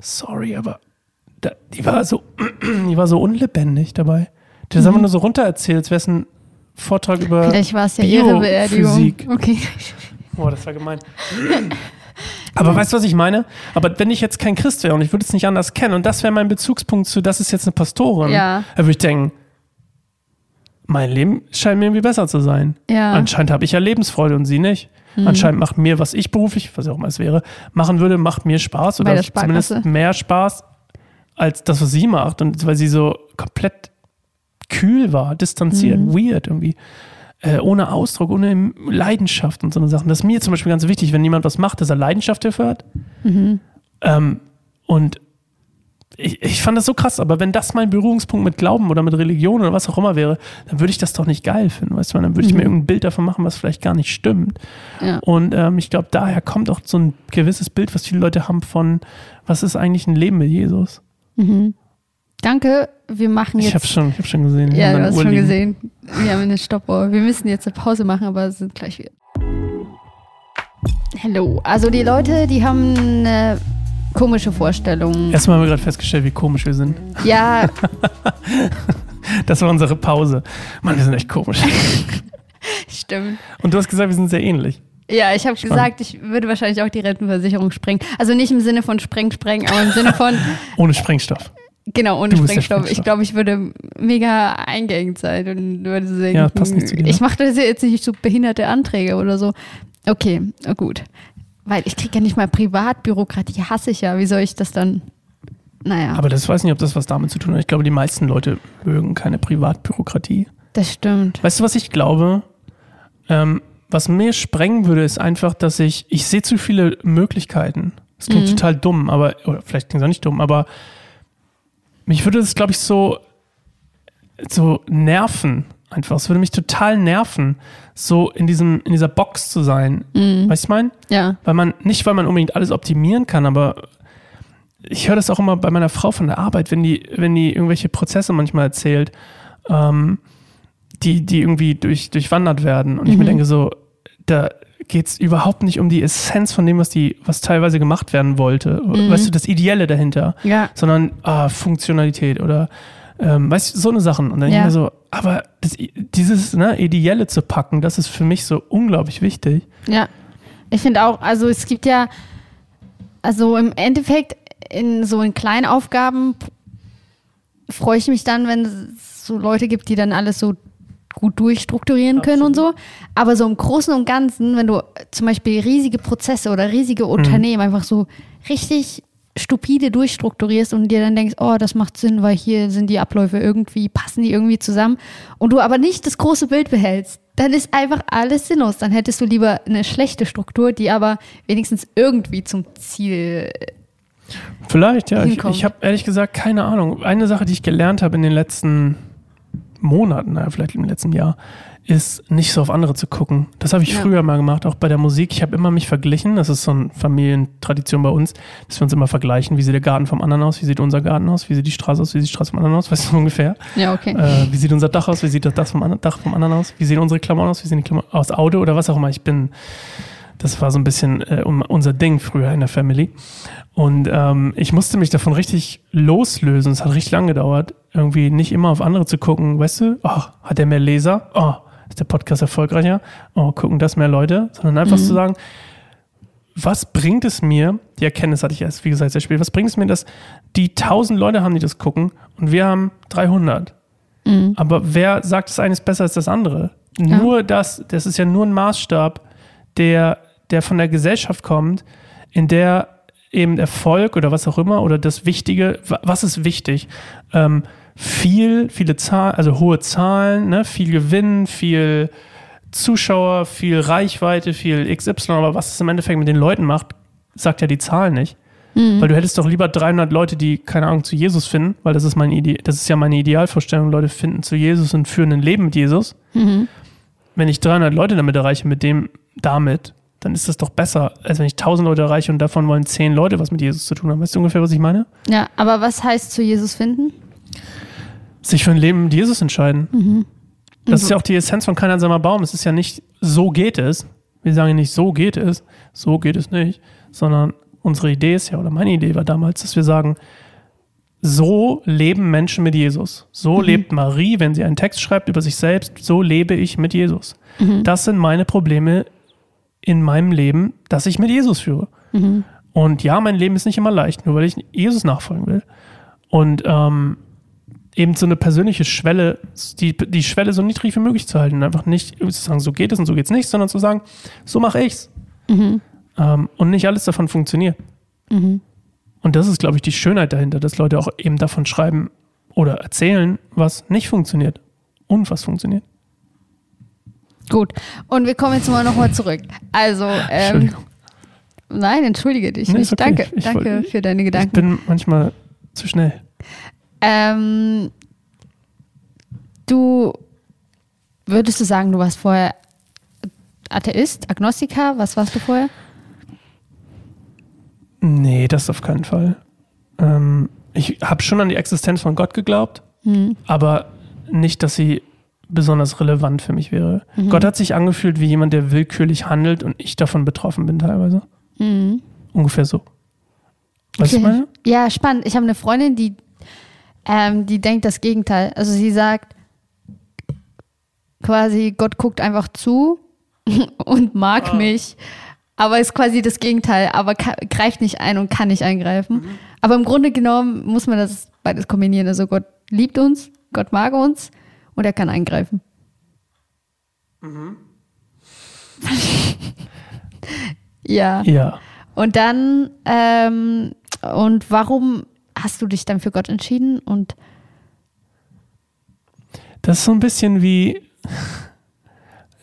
sorry, aber da, die war so, die war so unlebendig dabei. Die das einfach nur so runtererzählt, als wäre es ein Vortrag über. Vielleicht war es ja ihre Beerdigung. Physik. Okay. Oh, das war gemein. Aber weißt du, was ich meine? Aber wenn ich jetzt kein Christ wäre und ich würde es nicht anders kennen und das wäre mein Bezugspunkt zu, das ist jetzt eine Pastorin, Ja. dann würde ich denken, mein Leben scheint mir irgendwie besser zu sein. Ja. Anscheinend habe ich ja Lebensfreude und sie nicht. Mhm. Anscheinend macht mir, was ich beruflich, was auch immer es wäre, machen würde, macht mir Spaß oder zumindest mehr Spaß als das, was sie macht. Und weil sie so komplett kühl war, distanziert, Mhm. weird irgendwie. Äh, ohne Ausdruck, ohne Leidenschaft und so eine Sachen. Das ist mir zum Beispiel ganz wichtig, wenn jemand was macht, dass er Leidenschaft dafür hat. Mhm. Ähm, und ich, ich fand das so krass, aber wenn das mein Berührungspunkt mit Glauben oder mit Religion oder was auch immer wäre, dann würde ich das doch nicht geil finden, weißt du? Dann würde ich mir irgendein Bild davon machen, was vielleicht gar nicht stimmt. Ja. Und ähm, ich glaube, daher kommt auch so ein gewisses Bild, was viele Leute haben von, was ist eigentlich ein Leben mit Jesus? Danke, wir machen Ich jetzt. habe schon, ich hab schon gesehen. ja, du hast Uhr schon liegen. gesehen. Wir haben eine Stoppuhr. Wir müssen jetzt eine Pause machen, aber sind gleich wieder. Hello. Also die Leute, die haben eine komische Vorstellung. Erstmal haben wir gerade festgestellt, wie komisch wir sind. Ja, Das war unsere Pause. Mann, wir sind echt komisch. stimmt. Und du hast gesagt, wir sind sehr ähnlich. Ja, ich habe gesagt, ich würde wahrscheinlich auch die Rentenversicherung sprengen. Also nicht im Sinne von spreng, spreng, aber im Sinne von, Ohne Sprengstoff. genau, ohne der Sprengstoff. Ich Sprengstoff. glaube, ich würde mega eingeengt sein und würde denken, Ja, passt nicht zu dir, ne? ich mache das jetzt nicht so behinderte Anträge oder so. Okay, gut. Weil ich kriege ja nicht mal Privatbürokratie, hasse ich ja. Wie soll ich das dann? Naja, Aber das weiß nicht, ob das was damit zu tun hat. Ich glaube, die meisten Leute mögen keine Privatbürokratie. das stimmt. Weißt du, was ich glaube? Ähm, was mir sprengen würde, ist einfach, dass ich, ich sehe zu viele Möglichkeiten. Das klingt Mhm. total dumm, aber, oder vielleicht klingt es auch nicht dumm, aber mich würde das, glaube ich, so, so nerven. Einfach. Es würde mich total nerven, so in diesem, in dieser Box zu sein. Mhm. Weißt du, ich meine? Ja. Weil man, nicht weil man unbedingt alles optimieren kann, aber ich höre das auch immer bei meiner Frau von der Arbeit, wenn die, wenn die irgendwelche Prozesse manchmal erzählt, ähm, die, die irgendwie durch, durchwandert werden. Und ich mir Mhm. denke so, da geht es überhaupt nicht um die Essenz von dem, was die, was teilweise gemacht werden wollte. Mhm. Weißt du, das Ideelle dahinter. Ja. Sondern ah, Funktionalität oder ähm, weißt du, so eine Sachen. Und dann Ja. ich mir so, aber das, dieses ne, Ideelle zu packen, das ist für mich so unglaublich wichtig. Ja, ich finde auch, also es gibt ja, also im Endeffekt in so in kleinen Aufgaben freue ich mich dann, wenn es so Leute gibt, die dann alles so gut durchstrukturieren können und so. Aber so im Großen und Ganzen, wenn du zum Beispiel riesige Prozesse oder riesige Unternehmen einfach so richtig stupide durchstrukturierst und dir dann denkst, oh, das macht Sinn, weil hier sind die Abläufe irgendwie, passen die irgendwie zusammen und du aber nicht das große Bild behältst, dann ist einfach alles sinnlos. Dann hättest du lieber eine schlechte Struktur, die aber wenigstens irgendwie zum Ziel. Vielleicht, ja. Ich, hinkommt. ich habe ehrlich gesagt keine Ahnung. Eine Sache, die ich gelernt habe in den letzten Monaten, naja, vielleicht im letzten Jahr, ist nicht so auf andere zu gucken. Das habe ich Ja. früher mal gemacht, auch bei der Musik. Ich habe immer mich verglichen. Das ist so eine Familientradition bei uns, dass wir uns immer vergleichen. Wie sieht der Garten vom anderen aus? Wie sieht unser Garten aus? Wie sieht die Straße aus? Wie sieht die Straße vom anderen aus? Weißt du ungefähr? Ja, okay. Äh, wie sieht unser Dach aus? Wie sieht das Dach vom, anderen, Dach vom anderen aus? Wie sehen unsere Klamotten aus? Wie sehen die Klamotten aus? Auto oder was auch immer. Ich bin Das war so ein bisschen äh, unser Ding früher in der Family. Und ähm, ich musste mich davon richtig loslösen. Es hat richtig lange gedauert, irgendwie nicht immer auf andere zu gucken. Weißt du, oh, hat der mehr Leser? Oh, ist der Podcast erfolgreicher? Oh, gucken das mehr Leute? Sondern einfach mhm. zu sagen, was bringt es mir, die Erkenntnis hatte ich erst, wie gesagt, sehr spät, was bringt es mir, dass die tausend Leute haben, die das gucken und wir haben 300? Mhm. Aber wer sagt, das eine ist besser als das andere? Ja. Nur das, das ist ja nur ein Maßstab, der, der von der Gesellschaft kommt, in der eben Erfolg oder was auch immer oder das Wichtige, was ist wichtig? Ähm, viel, viele Zahlen, also hohe Zahlen, ne? viel Gewinn, viel Zuschauer, viel Reichweite, viel XY, aber was es im Endeffekt mit den Leuten macht, sagt ja die Zahl nicht. Mhm. Weil du hättest doch lieber 300 Leute, die, keine Ahnung, zu Jesus finden, weil das ist, mein Ide das ist ja meine Idealvorstellung. Leute finden zu Jesus und führen ein Leben mit Jesus. Mhm. Wenn ich 300 Leute damit erreiche, mit dem, damit, dann ist das doch besser, als wenn ich 1000 Leute erreiche und davon wollen 10 Leute was mit Jesus zu tun haben. Weißt du ungefähr, was ich meine? Ja, aber was heißt zu Jesus finden? Sich für ein Leben mit Jesus entscheiden. Mhm. Das ist ja auch die Essenz von kein einsamer Baum. Es ist ja nicht, so geht es. Wir sagen ja nicht, so geht es, so geht es nicht, sondern unsere Idee ist ja, oder meine Idee war damals, dass wir sagen, so leben Menschen mit Jesus. So mhm. lebt Marie, wenn sie einen Text schreibt über sich selbst, so lebe ich mit Jesus. Mhm. Das sind meine Probleme in meinem Leben, dass ich mit Jesus führe. Mhm. Und ja, mein Leben ist nicht immer leicht, nur weil ich Jesus nachfolgen will. Und ähm, eben so eine persönliche Schwelle, die, die Schwelle so niedrig wie möglich zu halten. Einfach nicht zu sagen, so geht es und so geht es nicht, sondern zu sagen, so mache ich's. Mhm. Ähm, und nicht alles davon funktioniert. Mhm. Und das ist, glaube ich, die Schönheit dahinter, dass Leute auch eben davon schreiben oder erzählen, was nicht funktioniert und was funktioniert. Gut, und wir kommen jetzt mal nochmal zurück. Also, ähm, nein, entschuldige dich nee, nicht. Okay. Danke, ich, ich danke wollte, für deine Gedanken. Ich bin manchmal zu schnell. Ähm, du würdest du sagen, du warst vorher Atheist, Agnostiker? Was warst du vorher? Nee, das auf keinen Fall. Ähm, ich habe schon an die Existenz von Gott geglaubt, mhm. aber nicht, dass sie besonders relevant für mich wäre. Mhm. Gott hat sich angefühlt wie jemand, der willkürlich handelt und ich davon betroffen bin teilweise. Mhm. Ungefähr so. Was okay. ich meine? Ja, spannend. Ich habe eine Freundin, die ähm, die denkt das Gegenteil. Also sie sagt quasi, Gott guckt einfach zu und mag oh. mich, aber ist quasi das Gegenteil, aber greift nicht ein und kann nicht eingreifen. Mhm. Aber im Grunde genommen muss man das beides kombinieren. Also Gott liebt uns, Gott mag uns und er kann eingreifen. Mhm. ja. Ja. Und dann, ähm, und warum hast du dich dann für Gott entschieden und das ist so ein bisschen wie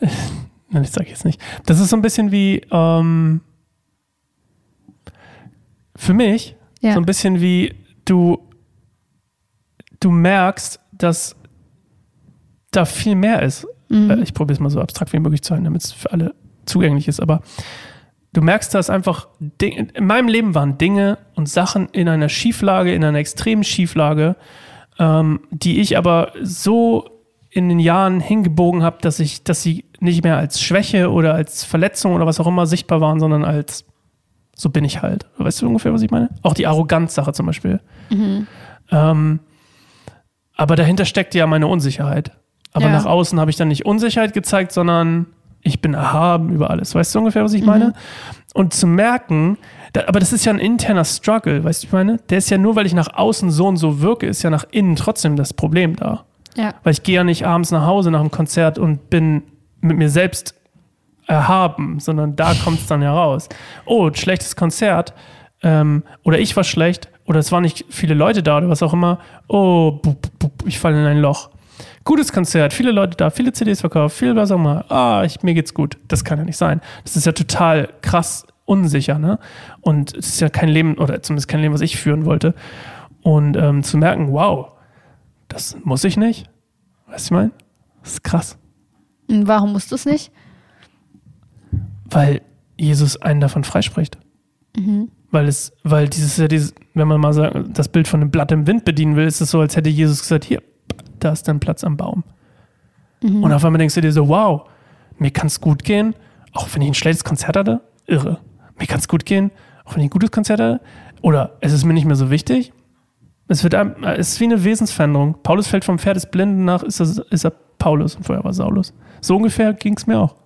Nein, ich sage jetzt nicht. Das ist so ein bisschen wie ähm, für mich ja. so ein bisschen wie du du merkst, dass da viel mehr ist. Mhm. Äh, ich probiere es mal so abstrakt wie möglich zu halten, damit es für alle zugänglich ist. Aber du merkst, dass einfach in meinem Leben waren Dinge und Sachen in einer Schieflage, in einer extremen Schieflage, ähm, die ich aber so in den Jahren hingebogen habe, dass ich, dass sie nicht mehr als Schwäche oder als Verletzung oder was auch immer sichtbar waren, sondern als so bin ich halt. Weißt du ungefähr, was ich meine? Auch die Arroganz-Sache zum Beispiel. Mhm. Ähm, aber dahinter steckt ja meine Unsicherheit. Aber ja. nach außen habe ich dann nicht Unsicherheit gezeigt, sondern ich bin erhaben über alles. Weißt du ungefähr, was ich mhm. meine? Und zu merken, da, aber das ist ja ein interner Struggle, weißt du, ich meine? Der ist ja nur, weil ich nach außen so und so wirke, ist ja nach innen trotzdem das Problem da. Ja. Weil ich gehe ja nicht abends nach Hause nach dem Konzert und bin mit mir selbst erhaben, sondern da kommt es dann ja raus. Oh, schlechtes Konzert. Ähm, oder ich war schlecht. Oder es waren nicht viele Leute da oder was auch immer. Oh, ich falle in ein Loch. Gutes Konzert, viele Leute da, viele CDs verkauft, viel was auch immer. Ah, ich, mir geht's gut. Das kann ja nicht sein. Das ist ja total krass unsicher, ne? Und es ist ja kein Leben, oder zumindest kein Leben, was ich führen wollte. Und ähm, zu merken, wow, das muss ich nicht. Weißt du, ich meine? Das ist krass. Und warum musst du es nicht? Weil Jesus einen davon freispricht. Mhm. Weil es, weil dieses, ja dieses, wenn man mal sagt, das Bild von einem Blatt im Wind bedienen will, ist es so, als hätte Jesus gesagt, hier, da ist dein Platz am Baum. Mhm. Und auf einmal denkst du dir so, wow, mir kann es gut gehen, auch wenn ich ein schlechtes Konzert hatte, irre. Mir kann es gut gehen, auch wenn ich ein gutes Konzert hatte. Oder es ist mir nicht mehr so wichtig. Es, wird, einem- es ist wie eine Wesensveränderung. Paulus fällt vom Pferd des Blinden nach, ist er, ist er Paulus und vorher war Saulus. So ungefähr ging es mir auch.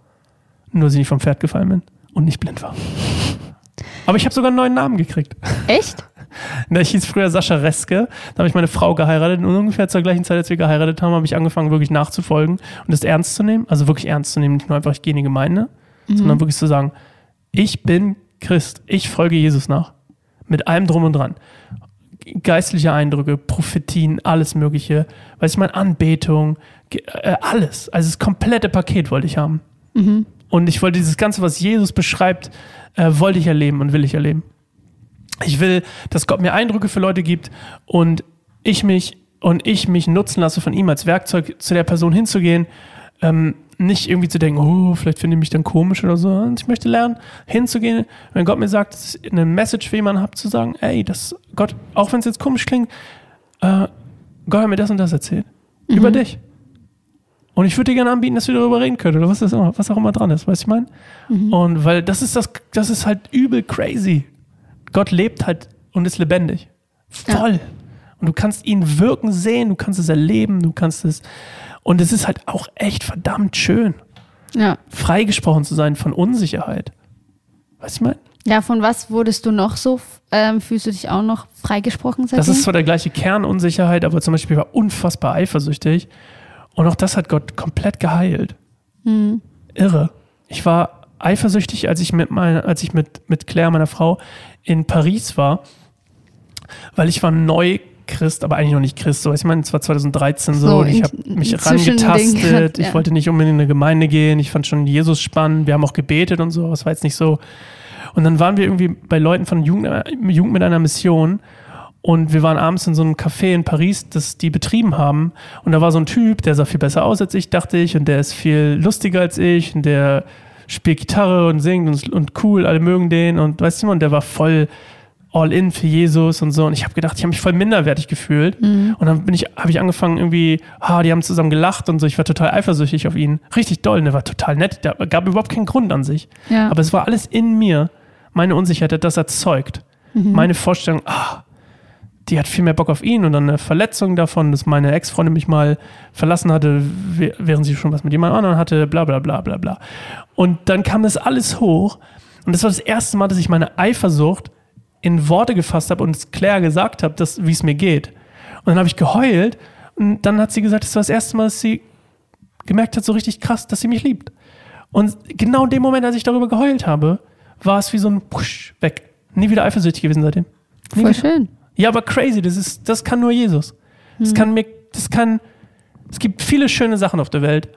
Nur, dass ich nicht vom Pferd gefallen bin und nicht blind war. Aber ich habe sogar einen neuen Namen gekriegt. Echt? Ich hieß früher Sascha Reske, da habe ich meine Frau geheiratet und ungefähr zur gleichen Zeit, als wir geheiratet haben, habe ich angefangen, wirklich nachzufolgen und das ernst zu nehmen. Also wirklich ernst zu nehmen, nicht nur einfach, ich gehe in die Gemeinde, sondern wirklich zu sagen, ich bin Christ, ich folge Jesus nach. Mit allem drum und dran. Geistliche Eindrücke, Prophetien, alles Mögliche, weiß ich meine, Anbetung, äh, alles. Also das komplette Paket wollte ich haben. Und ich wollte dieses Ganze, was Jesus beschreibt, äh, wollte ich erleben und will ich erleben. Ich will, dass Gott mir Eindrücke für Leute gibt und ich mich und ich mich nutzen lasse von ihm als Werkzeug zu der Person hinzugehen, ähm, nicht irgendwie zu denken, oh, vielleicht finde ich mich dann komisch oder so. Und ich möchte lernen, hinzugehen, wenn Gott mir sagt, dass ich eine Message für jemanden habe, zu sagen, ey, das Gott, auch wenn es jetzt komisch klingt, äh, Gott hat mir das und das erzählt. Über dich. Und ich würde dir gerne anbieten, dass wir darüber reden können oder was, das immer, was auch immer dran ist, weißt du, ich meine? Und weil das ist das, das ist halt übel crazy. Gott lebt halt und ist lebendig. Voll. Und du kannst ihn wirken sehen, du kannst es erleben, du kannst es. Und es ist halt auch echt verdammt schön, Ja. freigesprochen zu sein von Unsicherheit. Weißt du, ich meine? Ja, von was wurdest du noch so, ähm, fühlst du dich auch noch freigesprochen seitdem? Das ist zwar der gleiche Kern Unsicherheit, aber zum Beispiel war unfassbar eifersüchtig. Und auch das hat Gott komplett geheilt. Irre. Ich war eifersüchtig, als ich mit meiner, als ich mit, mit Claire, meiner Frau, in Paris war, weil ich war neu Christ, aber eigentlich noch nicht Christ. So, ich meine, es war 2013 so, So, und ich habe mich rangetastet. Ich Ja. wollte nicht unbedingt in eine Gemeinde gehen. Ich fand schon Jesus spannend. Wir haben auch gebetet und so, aber es war jetzt nicht so. Und dann waren wir irgendwie bei Leuten von Jugend, äh, Jugend mit einer Mission und wir waren abends in so einem Café in Paris, das die betrieben haben. Und da war so ein Typ, der sah viel besser aus als ich, dachte ich. Und der ist viel lustiger als ich. Und der spielt Gitarre und singt und, und cool, alle mögen den. Und weißt du, und der war voll all in für Jesus und so. Und ich habe gedacht, ich habe mich voll minderwertig gefühlt. Und dann bin ich, habe ich angefangen irgendwie, ah, die haben zusammen gelacht und so. Ich war total eifersüchtig auf ihn. Richtig doll. Und der war total nett. Der gab überhaupt keinen Grund an sich. Ja. Aber es war alles in mir. Meine Unsicherheit hat das erzeugt. Meine Vorstellung, ah, die hat viel mehr Bock auf ihn und dann eine Verletzung davon, dass meine Ex-Freundin mich mal verlassen hatte, wäh- während sie schon was mit jemand anderem hatte, bla bla bla bla bla. Und dann kam das alles hoch und das war das erste Mal, dass ich meine Eifersucht in Worte gefasst habe und es Claire gesagt habe, dass- wie es mir geht. Und dann habe ich geheult und dann hat sie gesagt, das war das erste Mal, dass sie gemerkt hat, so richtig krass, dass sie mich liebt. Und genau in dem Moment, als ich darüber geheult habe, war es wie so ein Push weg. Nie wieder eifersüchtig gewesen seitdem. Nie Voll wieder. schön. Ja, aber crazy, das ist, das kann nur Jesus. Das kann mir, das kann, es gibt viele schöne Sachen auf der Welt,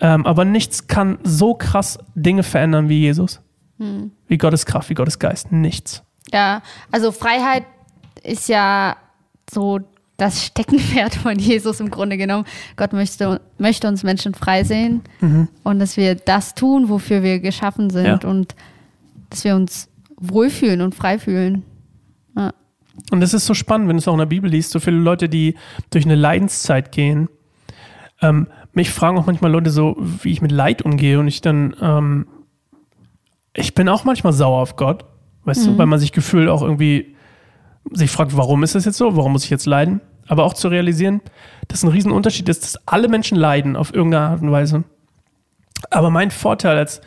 ähm, aber nichts kann so krass Dinge verändern wie Jesus. Wie Gottes Kraft, wie Gottes Geist. Nichts. Ja, also Freiheit ist ja so das Steckenpferd von Jesus im Grunde genommen. Gott möchte, möchte uns Menschen frei sehen und dass wir das tun, wofür wir geschaffen sind Ja. und dass wir uns wohlfühlen und frei fühlen. Und das ist so spannend, wenn du es auch in der Bibel liest, so viele Leute, die durch eine Leidenszeit gehen. Ähm, mich fragen auch manchmal Leute so, wie ich mit Leid umgehe und ich dann, ähm, ich bin auch manchmal sauer auf Gott, weißt du, weil man sich gefühlt auch irgendwie sich fragt, warum ist das jetzt so, warum muss ich jetzt leiden? Aber auch zu realisieren, dass ein Riesenunterschied ist, dass alle Menschen leiden auf irgendeine Art und Weise. Aber mein Vorteil als,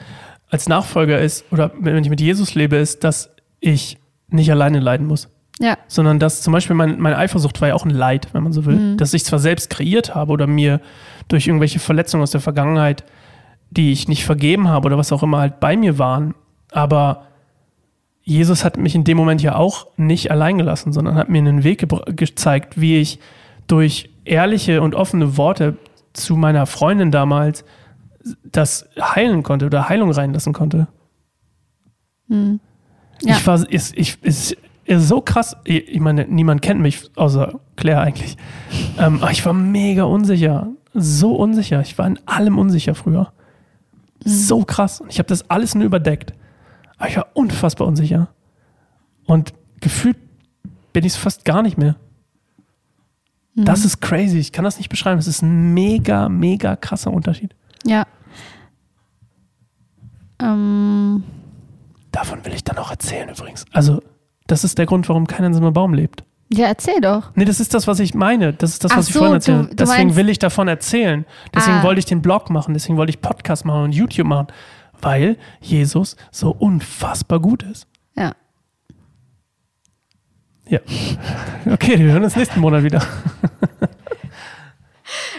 als Nachfolger ist, oder wenn ich mit Jesus lebe, ist, dass ich nicht alleine leiden muss Ja, sondern dass zum Beispiel mein, meine Eifersucht war ja auch ein Leid, wenn man so will, dass ich zwar selbst kreiert habe oder mir durch irgendwelche Verletzungen aus der Vergangenheit, die ich nicht vergeben habe oder was auch immer halt bei mir waren, aber Jesus hat mich in dem Moment ja auch nicht allein gelassen, sondern hat mir einen Weg gezeigt, wie ich durch ehrliche und offene Worte zu meiner Freundin damals das heilen konnte oder Heilung reinlassen konnte. Ja. Ich war, ich, ist, ist so krass. Ich meine, niemand kennt mich, außer Claire eigentlich. Ähm, aber ich war mega unsicher. So unsicher. Ich war in allem unsicher früher. So krass. Und ich habe das alles nur überdeckt. Aber ich war unfassbar unsicher. Und gefühlt bin ich es fast gar nicht mehr. Das ist crazy. Ich kann das nicht beschreiben. Es ist ein mega, mega krasser Unterschied. ja. Ähm, davon will ich dann auch erzählen übrigens. Also, das ist der Grund, warum keiner in so einem Baum lebt. Ja, erzähl doch. Nee, das ist das, was ich meine. Das ist das, Ach was ich so, vorhin erzählt du- habe. du Deswegen meinst- will ich davon erzählen. Deswegen Ah. wollte ich den Blog machen. Deswegen wollte ich Podcast machen und YouTube machen. Weil Jesus so unfassbar gut ist. Ja. Ja. Okay, wir hören uns nächsten Monat wieder.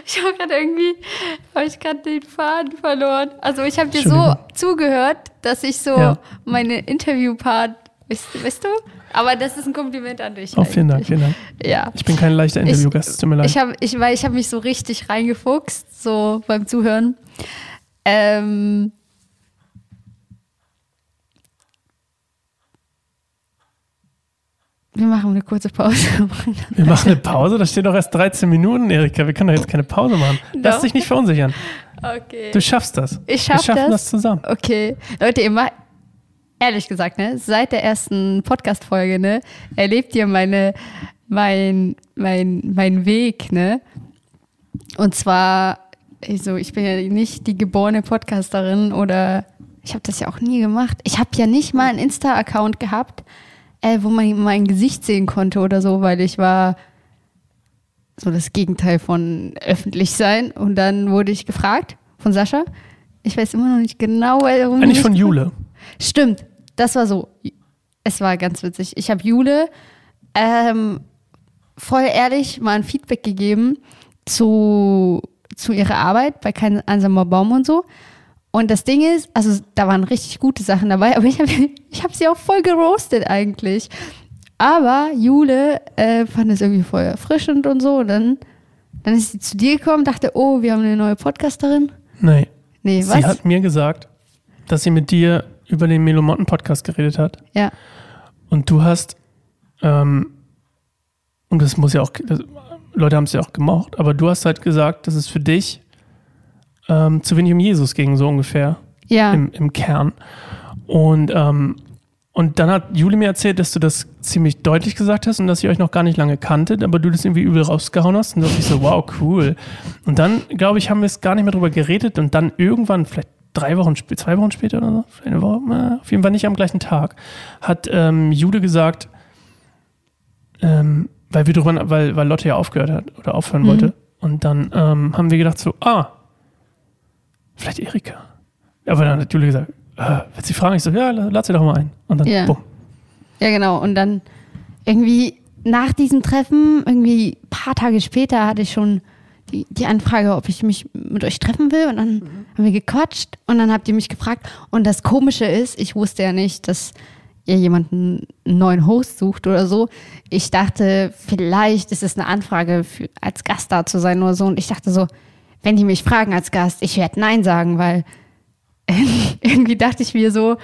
Ich habe gerade irgendwie, habe ich gerade den Faden verloren. Also ich habe dir so zugehört, dass ich so Ja. meine Interviewpart, weißt, weißt du? Aber das ist ein Kompliment an dich. Oh, vielen Dank, vielen Dank. Ja. Ich bin kein leichter Interviewgast, tut mir leid. Ich habe, ich, weil ich habe mich so richtig reingefuchst, so beim Zuhören. Ähm, wir machen eine kurze Pause. wir machen eine Pause, da steht doch erst 13 Minuten, Erika. Wir können doch jetzt keine Pause machen. Lass dich nicht verunsichern. okay. Du schaffst das. Ich schaff Wir schaffen das. das zusammen. Okay, Leute, ihr macht, ehrlich gesagt, ne, seit der ersten Podcast-Folge, ne, erlebt ihr meine, mein, mein, mein Weg, ne? Und zwar, also ich bin ja nicht die geborene Podcasterin oder ich habe das ja auch nie gemacht. Ich habe ja nicht mal einen Insta-Account gehabt, äh, wo man mein Gesicht sehen konnte oder so, weil ich war so das Gegenteil von öffentlich sein. Und dann wurde ich gefragt von Sascha. Ich weiß immer noch nicht genau, warum. Eigentlich von Jule. Stimmt, das war so. Es war ganz witzig. Ich habe Jule ähm, voll ehrlich mal ein Feedback gegeben zu, zu ihrer Arbeit bei Kein einsamer Baum und so. Und das Ding ist, also da waren richtig gute Sachen dabei, aber ich habe ich hab sie auch voll geroastet eigentlich. Aber Jule äh, fand es irgendwie voll erfrischend und so. Und dann, dann ist sie zu dir gekommen, dachte, oh, wir haben eine neue Podcasterin. Nee. Nee, Sie was? hat mir gesagt, dass sie mit dir über den Melomotten-Podcast geredet hat. ja. Und du hast, ähm, und das muss ja auch, das, Leute haben es ja auch gemocht, aber du hast halt gesagt, dass es für dich ähm, zu wenig um Jesus ging, so ungefähr Ja. im, im Kern. Und, ähm, und dann hat Juli mir erzählt, dass du das ziemlich deutlich gesagt hast und dass ihr euch noch gar nicht lange kanntet, aber du das irgendwie übel rausgehauen hast. Und da dachte ich so, wow, cool. Und dann, glaube ich, haben wir es gar nicht mehr drüber geredet und dann irgendwann, vielleicht drei Wochen später, zwei Wochen später oder so, vielleicht eine Woche, na, auf jeden Fall nicht am gleichen Tag, hat ähm, Jude gesagt, ähm, weil wir drüber, weil, weil Lotte ja aufgehört hat oder aufhören Mhm. wollte. Und dann ähm, haben wir gedacht so, ah, vielleicht Erika. Aber dann hat Julia gesagt, äh, willst du sie fragen? Ich so, ja, lad sie doch mal ein. Und dann, Ja. bumm. Ja, genau. Und dann irgendwie nach diesem Treffen, irgendwie ein paar Tage später, hatte ich schon die, die Anfrage, ob ich mich mit euch treffen will. Und dann haben wir gequatscht und dann habt ihr mich gefragt. Und das Komische ist, ich wusste ja nicht, dass ihr jemanden einen neuen Host sucht oder so. Ich dachte, vielleicht ist es eine Anfrage für, als Gast da zu sein oder so. Und ich dachte so, wenn die mich fragen als Gast, ich werde Nein sagen, weil irgendwie dachte ich mir so,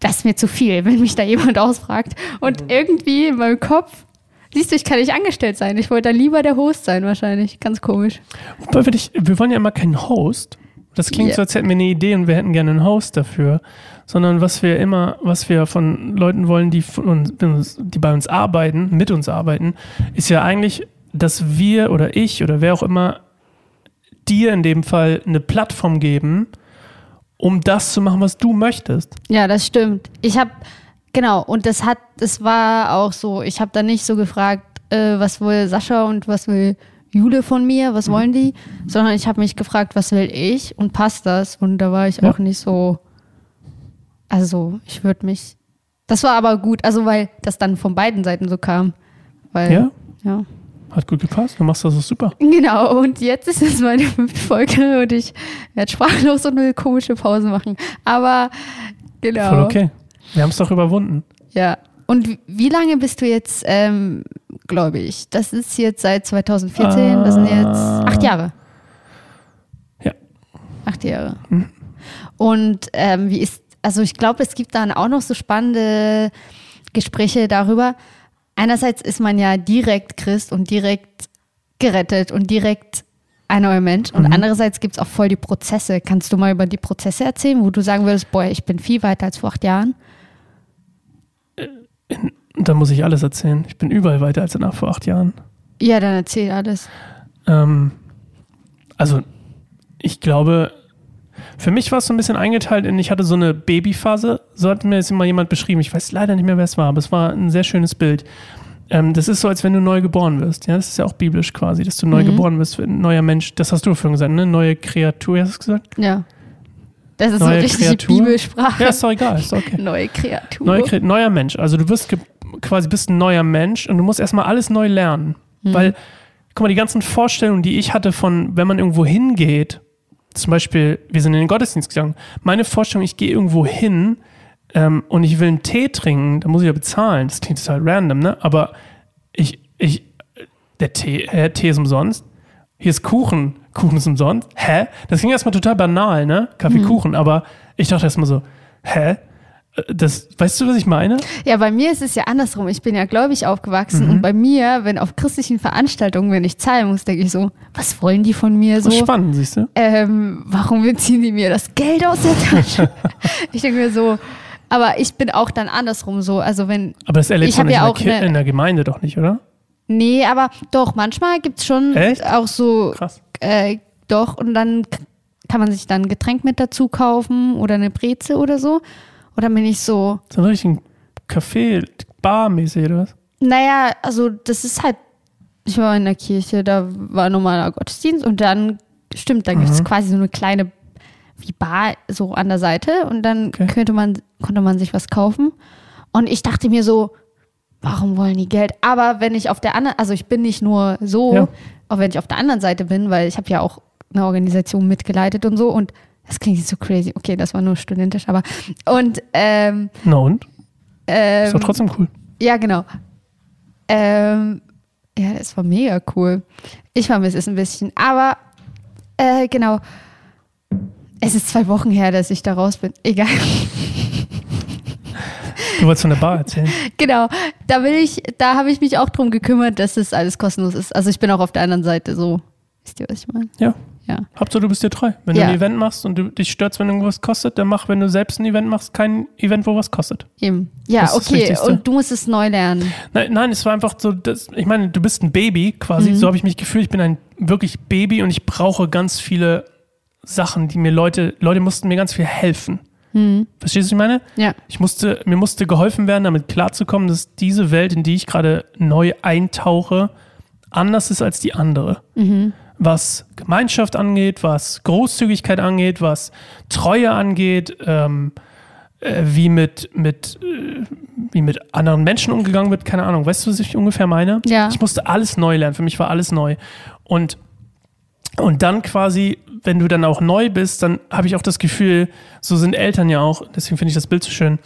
das ist mir zu viel, wenn mich da jemand ausfragt. Und irgendwie in meinem Kopf, siehst du, ich kann nicht angestellt sein. Ich wollte dann lieber der Host sein, wahrscheinlich. Ganz komisch. Wobei wir, dich, wir wollen ja immer keinen Host. Das klingt Ja. so, als hätten wir eine Idee und wir hätten gerne einen Host dafür. Sondern was wir immer, was wir von Leuten wollen, die, von uns, die bei uns arbeiten, mit uns arbeiten, ist ja eigentlich, dass wir oder ich oder wer auch immer dir in dem Fall eine Plattform geben, um das zu machen, was du möchtest. Ja, das stimmt. Ich habe, genau, und das hat, das war auch so, ich habe da nicht so gefragt, äh, was will Sascha und was will Jule von mir, was wollen die, sondern ich habe mich gefragt, was will ich und passt das? Und da war ich Ja. auch nicht so, also ich würde mich, das war aber gut, also weil das dann von beiden Seiten so kam. Weil, Ja, ja. hat gut gepasst. Du machst das so super. Genau, und jetzt ist es meine fünfte Folge und ich werde sprachlos und eine komische Pause machen. Aber genau. Voll okay. Wir haben es doch überwunden. Ja. Und wie- wie lange bist du jetzt ähm, gläubig? Das ist jetzt seit 2014, das sind jetzt acht Jahre. Ja. Acht Jahre. Und ähm, wie ist, also ich glaube, es gibt dann auch noch so spannende Gespräche darüber. Einerseits ist man ja direkt Christ und direkt gerettet und direkt ein neuer Mensch. Und Mhm. andererseits gibt es auch voll die Prozesse. Kannst du mal über die Prozesse erzählen, wo du sagen würdest, boah, ich bin viel weiter als vor acht Jahren? Und dann muss ich alles erzählen. Ich bin überall weiter als nach vor acht Jahren. Ja, dann erzähl alles. Ähm, also, ich glaube, für mich war es so ein bisschen eingeteilt in, ich hatte so eine Babyphase, so hat mir jetzt immer jemand beschrieben, ich weiß leider nicht mehr, wer es war, aber es war ein sehr schönes Bild. Ähm, das ist so, als wenn du neu geboren wirst. Ja, das ist ja auch biblisch quasi, dass du neu Mhm. geboren wirst, ein neuer Mensch. Das hast du vorhin gesagt, ne? Neue Kreatur, hast du es gesagt? Ja. Das ist Neue so richtig Kreatur? Bibelsprache. Ja, ist doch egal, ist okay. Neue Kreatur. Neue, Kre- neuer Mensch. Also du wirst ge- quasi bist ein neuer Mensch und du musst erstmal alles neu lernen. Mhm. Weil, guck mal, die ganzen Vorstellungen, die ich hatte von, wenn man irgendwo hingeht, zum Beispiel, wir sind in den Gottesdienst gegangen, meine Vorstellung, ich gehe irgendwo hin ähm, und ich will einen Tee trinken, da muss ich ja bezahlen. Das klingt total random, ne? Aber ich, ich, der Tee, äh, Tee ist umsonst. Hier ist Kuchen. Kuchen ist umsonst. Hä? Das klingt erstmal total banal, ne? Kaffee, Kuchen. Aber ich dachte erstmal so, hä? Äh, Das, weißt du, was ich meine? Ja, bei mir ist es ja andersrum. Ich bin ja gläubig aufgewachsen Mhm. und bei mir, wenn auf christlichen Veranstaltungen, wenn ich zahlen muss, denke ich so, was wollen die von mir so? Das spannend, siehst du? ähm, warum beziehen die mir das Geld aus der Tasche? ich denke mir so, aber ich bin auch dann andersrum so. Also wenn, Aber das hab nicht ja in, auch der Ki- eine- in der Gemeinde doch nicht, oder? nee, aber doch, manchmal gibt's schon Echt? auch so, Krass. Äh, doch, und dann kann man sich dann ein Getränk mit dazu kaufen oder eine Breze oder so. Oder bin ich so, So ein richtigen Café, Bar-mäßig oder was? Naja, also das ist halt, ich war in der Kirche, da war normaler Gottesdienst und dann, stimmt, da gibt es Mhm. quasi so eine kleine, wie Bar so an der Seite und dann Okay. könnte man, konnte man sich was kaufen. Und ich dachte mir so, warum wollen die Geld? Aber wenn ich auf der anderen, also ich bin nicht nur so, Ja. Auch wenn ich auf der anderen Seite bin, weil ich habe ja auch eine Organisation mitgeleitet und so und das klingt jetzt so crazy. Okay, das war nur studentisch, aber und ähm, Na und? ähm, Ist doch trotzdem cool. ja, genau. Ähm, ja, das war mega cool. Ich vermisse es ein bisschen. Aber äh, genau. Es ist zwei Wochen her, dass ich da raus bin. Egal. Du wolltest von der Bar erzählen. genau. Da will ich, da habe ich mich auch drum gekümmert, dass das alles kostenlos ist. Also ich bin auch auf der anderen Seite so. Wisst ihr, was ich meine? Ja. Ja. Hauptsache, du bist dir treu. Wenn Ja. du ein Event machst und du dich störst, wenn irgendwas kostet, dann mach, wenn du selbst ein Event machst, kein Event, wo was kostet. Eben. Ja, Das okay. Und du musst es neu lernen. Nein, nein, es war einfach so, das, ich meine, du bist ein Baby quasi, Mhm. so habe ich mich gefühlt, ich bin ein wirklich Baby und ich brauche ganz viele Sachen, die mir Leute, Leute mussten mir ganz viel helfen. Mhm. Verstehst du, was ich meine? Ja. Ich musste, mir musste geholfen werden, damit klarzukommen, dass diese Welt, in die ich gerade neu eintauche, anders ist als die andere. Mhm. Was Gemeinschaft angeht, was Großzügigkeit angeht, was Treue angeht, ähm, äh, wie mit, mit, äh, wie mit anderen Menschen umgegangen wird, keine Ahnung. Weißt du, was ich ungefähr meine? Ja. Ich musste alles neu lernen. Für mich war alles neu. Und, und dann quasi, wenn du dann auch neu bist, dann habe ich auch das Gefühl, so sind Eltern ja auch, deswegen finde ich das Bild so schön,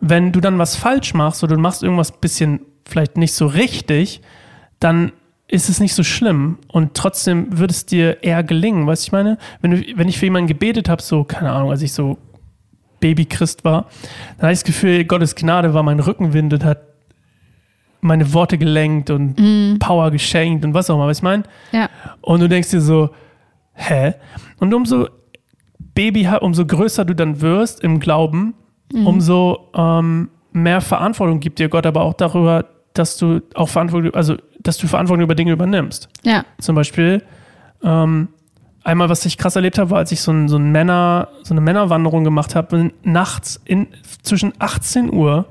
wenn du dann was falsch machst oder du machst irgendwas bisschen vielleicht nicht so richtig, dann ist es nicht so schlimm und trotzdem wird es dir eher gelingen, weißt du, ich meine? Wenn, du, wenn ich für jemanden gebetet habe, so, keine Ahnung, als ich so Baby-Christ war, dann hatte ich das Gefühl, Gottes Gnade war mein Rückenwind und hat meine Worte gelenkt und Mhm. Power geschenkt und was auch immer, was ich meine? Ja. Und du denkst dir so, hä? Und umso Baby, umso größer du dann wirst im Glauben, umso ähm, mehr Verantwortung gibt dir Gott aber auch darüber, dass du auch Verantwortung, also dass du Verantwortung über Dinge übernimmst. Ja. Zum Beispiel, ähm, einmal, was ich krass erlebt habe, war, als ich so, ein, so, ein Männer, so eine Männerwanderung gemacht habe, nachts in, zwischen 18 Uhr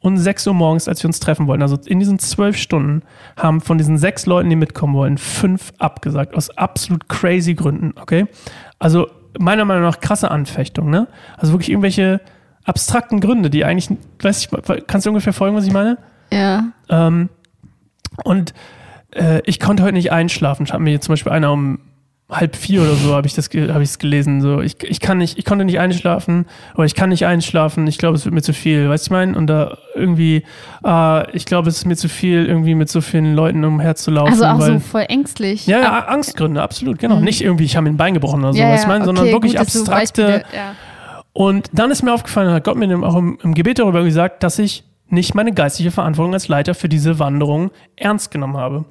und 6 Uhr morgens, als wir uns treffen wollten. Also in diesen zwölf Stunden haben von diesen sechs Leuten, die mitkommen wollen, fünf abgesagt. Aus absolut crazy Gründen, okay? Also meiner Meinung nach krasse Anfechtung, ne? Also wirklich irgendwelche abstrakten Gründe, die eigentlich, weiß ich, kannst du ungefähr folgen, was ich meine? Ja. Ähm, und äh, ich konnte heute nicht einschlafen. Hat mir zum Beispiel einer um halb vier oder so habe ich das habe ich es gelesen. So ich, ich kann nicht, ich konnte nicht einschlafen oder ich kann nicht einschlafen. Ich glaube, es wird mir zu viel. Weißt du, ich meine? Und da irgendwie, äh, ich glaube, es ist mir zu viel, irgendwie mit so vielen Leuten umherzulaufen. Also auch weil, so voll ängstlich. ja, ja, Angstgründe, absolut, genau. Mhm. Nicht irgendwie, ich habe mir ein Bein gebrochen oder so, ja, was ich meine, sondern okay, wirklich gut, du abstrakte. Beispiele- ja. Und dann ist mir aufgefallen, hat Gott mir auch im, im Gebet darüber gesagt, dass ich nicht meine geistliche Verantwortung als Leiter für diese Wanderung ernst genommen habe.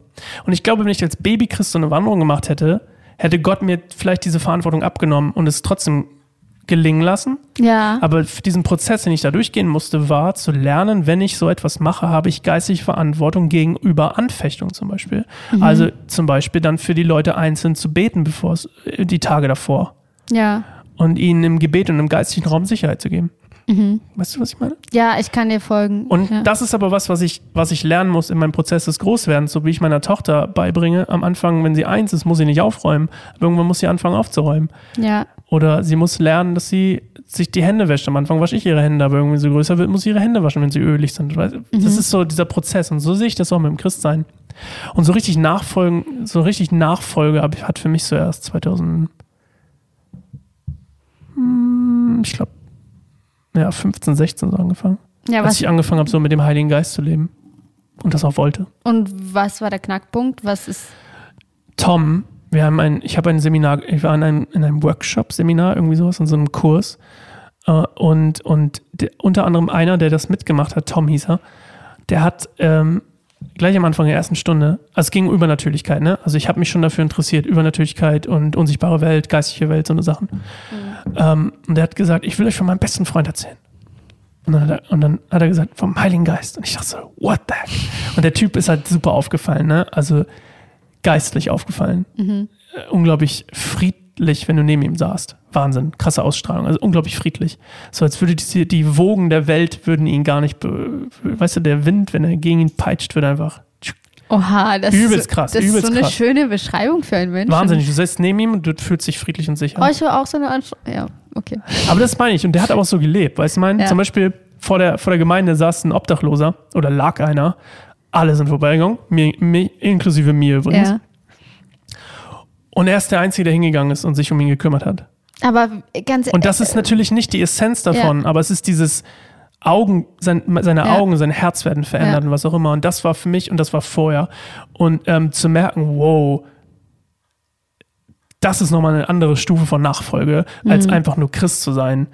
Und ich glaube, wenn ich als Babychrist so eine Wanderung gemacht hätte, hätte Gott mir vielleicht diese Verantwortung abgenommen und es trotzdem gelingen lassen. Ja. Aber für diesen Prozess, den ich da durchgehen musste, war zu lernen, wenn ich so etwas mache, habe ich geistige Verantwortung gegenüber Anfechtung zum Beispiel. Also zum Beispiel dann für die Leute einzeln zu beten, bevor es äh, die Tage davor. Ja. und ihnen im Gebet und im geistlichen Raum Sicherheit zu geben. Weißt du, was ich meine? Ja, ich kann dir folgen. Und ja. das ist aber was, was ich, was ich lernen muss in meinem Prozess des Großwerdens, so wie ich meiner Tochter beibringe. Am Anfang, wenn sie eins ist, muss sie nicht aufräumen. Aber irgendwann muss sie anfangen aufzuräumen. ja. Oder sie muss lernen, dass sie sich die Hände wäscht. Am Anfang wasche ich ihre Hände, aber irgendwie so größer wird, muss sie ihre Hände waschen, wenn sie ölig sind. Das ist so dieser Prozess. Und so sehe ich das auch mit dem Christsein. Und so richtig nachfolgen, so richtig Nachfolge hat für mich so erst 2000, hm, ich glaube, ja, 15, 16 so angefangen. ja Als ich angefangen habe, so mit dem Heiligen Geist zu leben. Und das auch wollte. und was war der Knackpunkt? Was ist. Tom, wir haben ein, ich habe ein Seminar, ich war in einem, in einem Workshop-Seminar, irgendwie sowas, in so einem Kurs. Äh, und und der, unter anderem einer, der das mitgemacht hat, Tom hieß er, der hat ähm, gleich am Anfang der ersten Stunde, also es ging um Übernatürlichkeit, ne? Also ich habe mich schon dafür interessiert, Übernatürlichkeit und unsichtbare Welt, geistliche Welt, so eine Sachen. Ähm, und der hat gesagt, ich will euch von meinem besten Freund erzählen. Und dann, hat er, und dann hat er gesagt, vom Heiligen Geist. Und ich dachte so, what the heck? Und der Typ ist halt super aufgefallen, ne? Also geistlich aufgefallen. Äh, unglaublich friedlich, wenn du neben ihm saßt. Wahnsinn, krasse Ausstrahlung. Also unglaublich friedlich. So als würde die, die Wogen der Welt würden ihn gar nicht, weißt du, der Wind, wenn er gegen ihn peitscht, wird einfach Oha, das Übelst ist, krass, Das ist übelst so eine krass. schöne Beschreibung für einen Menschen. wahnsinnig. Du sitzt neben ihm und du fühlst dich friedlich und sicher. Oh, ich war auch so eine Anstrengung. Ja, okay. Aber das meine ich. Und der hat aber auch so gelebt. Weißt du, mein, Ja. zum Beispiel vor der, vor der Gemeinde saß ein Obdachloser oder lag einer. Alle sind vorbeigegangen, mir, mir, inklusive mir übrigens. Ja. Und er ist der Einzige, der hingegangen ist und sich um ihn gekümmert hat. Aber ganz Und das ist natürlich nicht die Essenz davon, aber es ist dieses Augen, sein, seine Ja. Augen, sein Herz werden verändert Ja. und was auch immer. Und das war für mich und das war vorher. Und ähm, zu merken, wow, das ist nochmal eine andere Stufe von Nachfolge, als einfach nur Christ zu sein.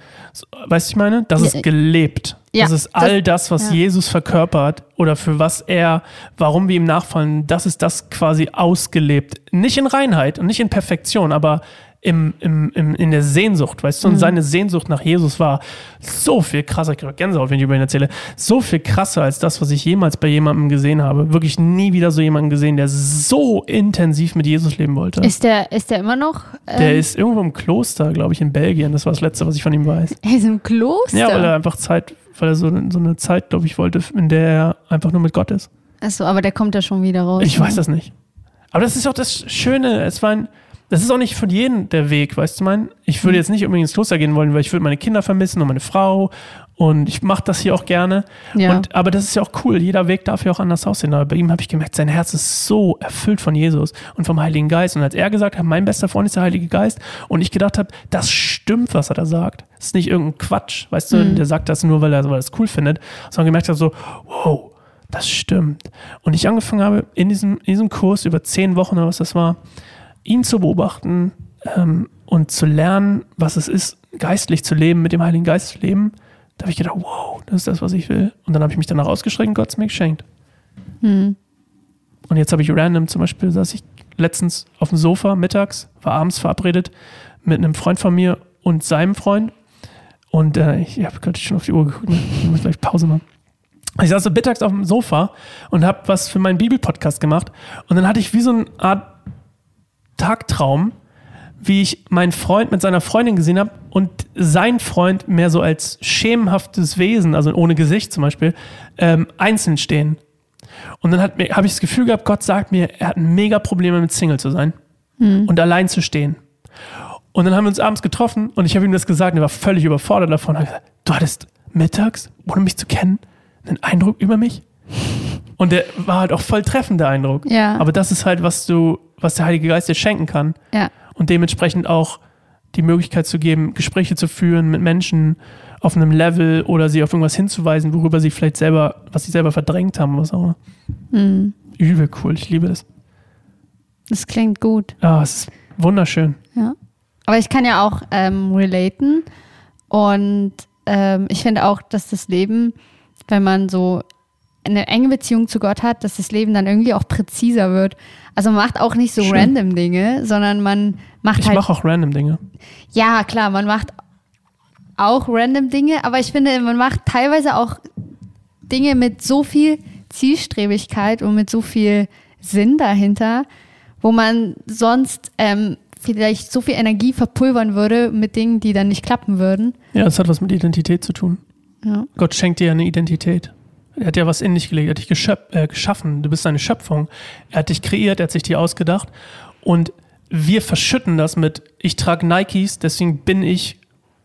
Weißt du, ich meine? Das Ja. ist gelebt. Ja, das ist all das, was ja. Jesus verkörpert oder für was er, warum wir ihm nachfolgen, das ist das quasi ausgelebt. Nicht in Reinheit und nicht in Perfektion, aber im, im, im, in der Sehnsucht, weißt Mhm. du? Und seine Sehnsucht nach Jesus war so viel krasser, Gänsehaut, wenn ich über ihn erzähle, so viel krasser als das, was ich jemals bei jemandem gesehen habe. Wirklich nie wieder so jemanden gesehen, der so intensiv mit Jesus leben wollte. Ist der, ist der immer noch? Ähm, der ist irgendwo im Kloster, glaube ich, in Belgien. Das war das Letzte, was ich von ihm weiß. er ist im Kloster. Ja, weil er einfach Zeit, weil er so, so eine Zeit, glaube ich, wollte, in der er einfach nur mit Gott ist. Achso, aber der kommt da schon wieder raus. Ich ne? weiß das nicht. Aber das ist auch das Schöne. Es war ein, das ist auch nicht für jeden der Weg, weißt du, mein? Ich würde jetzt nicht unbedingt ins Kloster gehen wollen, weil ich würde meine Kinder vermissen und meine Frau. Und ich mache das hier auch gerne. Ja. Und, aber das ist ja auch cool. Jeder Weg darf ja auch anders aussehen. Aber bei ihm habe ich gemerkt, sein Herz ist so erfüllt von Jesus und vom Heiligen Geist. Und als er gesagt hat, mein bester Freund ist der Heilige Geist, und ich gedacht habe, das stimmt, was er da sagt. Das ist nicht irgendein Quatsch, weißt du, der sagt das nur, weil er, weil er es cool findet, sondern gemerkt habe, so, wow, das stimmt. Und ich angefangen habe, in diesem, in diesem Kurs über zehn Wochen oder was das war, ihn zu beobachten ähm, und zu lernen, was es ist, geistlich zu leben, mit dem Heiligen Geist zu leben, da habe ich gedacht, wow, das ist das, was ich will. Und dann habe ich mich danach ausgestreckt und Gott es mir geschenkt. Hm. Und jetzt habe ich random zum Beispiel, saß ich letztens auf dem Sofa mittags, war abends verabredet mit einem Freund von mir und seinem Freund. Und äh, ich habe gerade schon auf die Uhr geguckt, ne? ich muss gleich Pause machen. Ich saß so mittags auf dem Sofa und habe was für meinen Bibelpodcast gemacht. Und dann hatte ich wie so eine Art Tagtraum, wie ich meinen Freund mit seiner Freundin gesehen habe und sein Freund mehr so als schemenhaftes Wesen, also ohne Gesicht zum Beispiel, ähm, einzeln stehen. Und dann habe ich das Gefühl gehabt, Gott sagt mir, er hat mega Probleme mit Single zu sein und allein zu stehen. Und dann haben wir uns abends getroffen und ich habe ihm das gesagt und er war völlig überfordert davon. Er hat gesagt, du hattest mittags, ohne mich zu kennen, einen Eindruck über mich? Und der war halt auch voll treffend, der Eindruck. Ja. Aber das ist halt, was du, was der Heilige Geist dir schenken kann. Ja. Und dementsprechend auch die Möglichkeit zu geben, Gespräche zu führen mit Menschen auf einem Level oder sie auf irgendwas hinzuweisen, worüber sie vielleicht selber, was sie selber verdrängt haben, was auch immer. Hm. Übel cool, ich liebe das. Das klingt gut. Ah, es ist wunderschön. Ja. Aber ich kann ja auch ähm, relaten. Und ähm, ich finde auch, dass das Leben, wenn man so eine enge Beziehung zu Gott hat, dass das Leben dann irgendwie auch präziser wird. Also man macht auch nicht so Schön. random Dinge, sondern man macht Ich halt. mache auch random Dinge. Ja, klar, man macht auch random Dinge, aber ich finde, man macht teilweise auch Dinge mit so viel Zielstrebigkeit und mit so viel Sinn dahinter, wo man sonst ähm, vielleicht so viel Energie verpulvern würde mit Dingen, die dann nicht klappen würden. Ja, das hat was mit Identität zu tun. Ja. Gott schenkt dir eine Identität. Er hat ja was in dich gelegt, er hat dich geschöp äh, geschaffen. Du bist seine Schöpfung. Er hat dich kreiert, er hat sich dir ausgedacht. Und wir verschütten das mit, ich trage Nikes, deswegen bin ich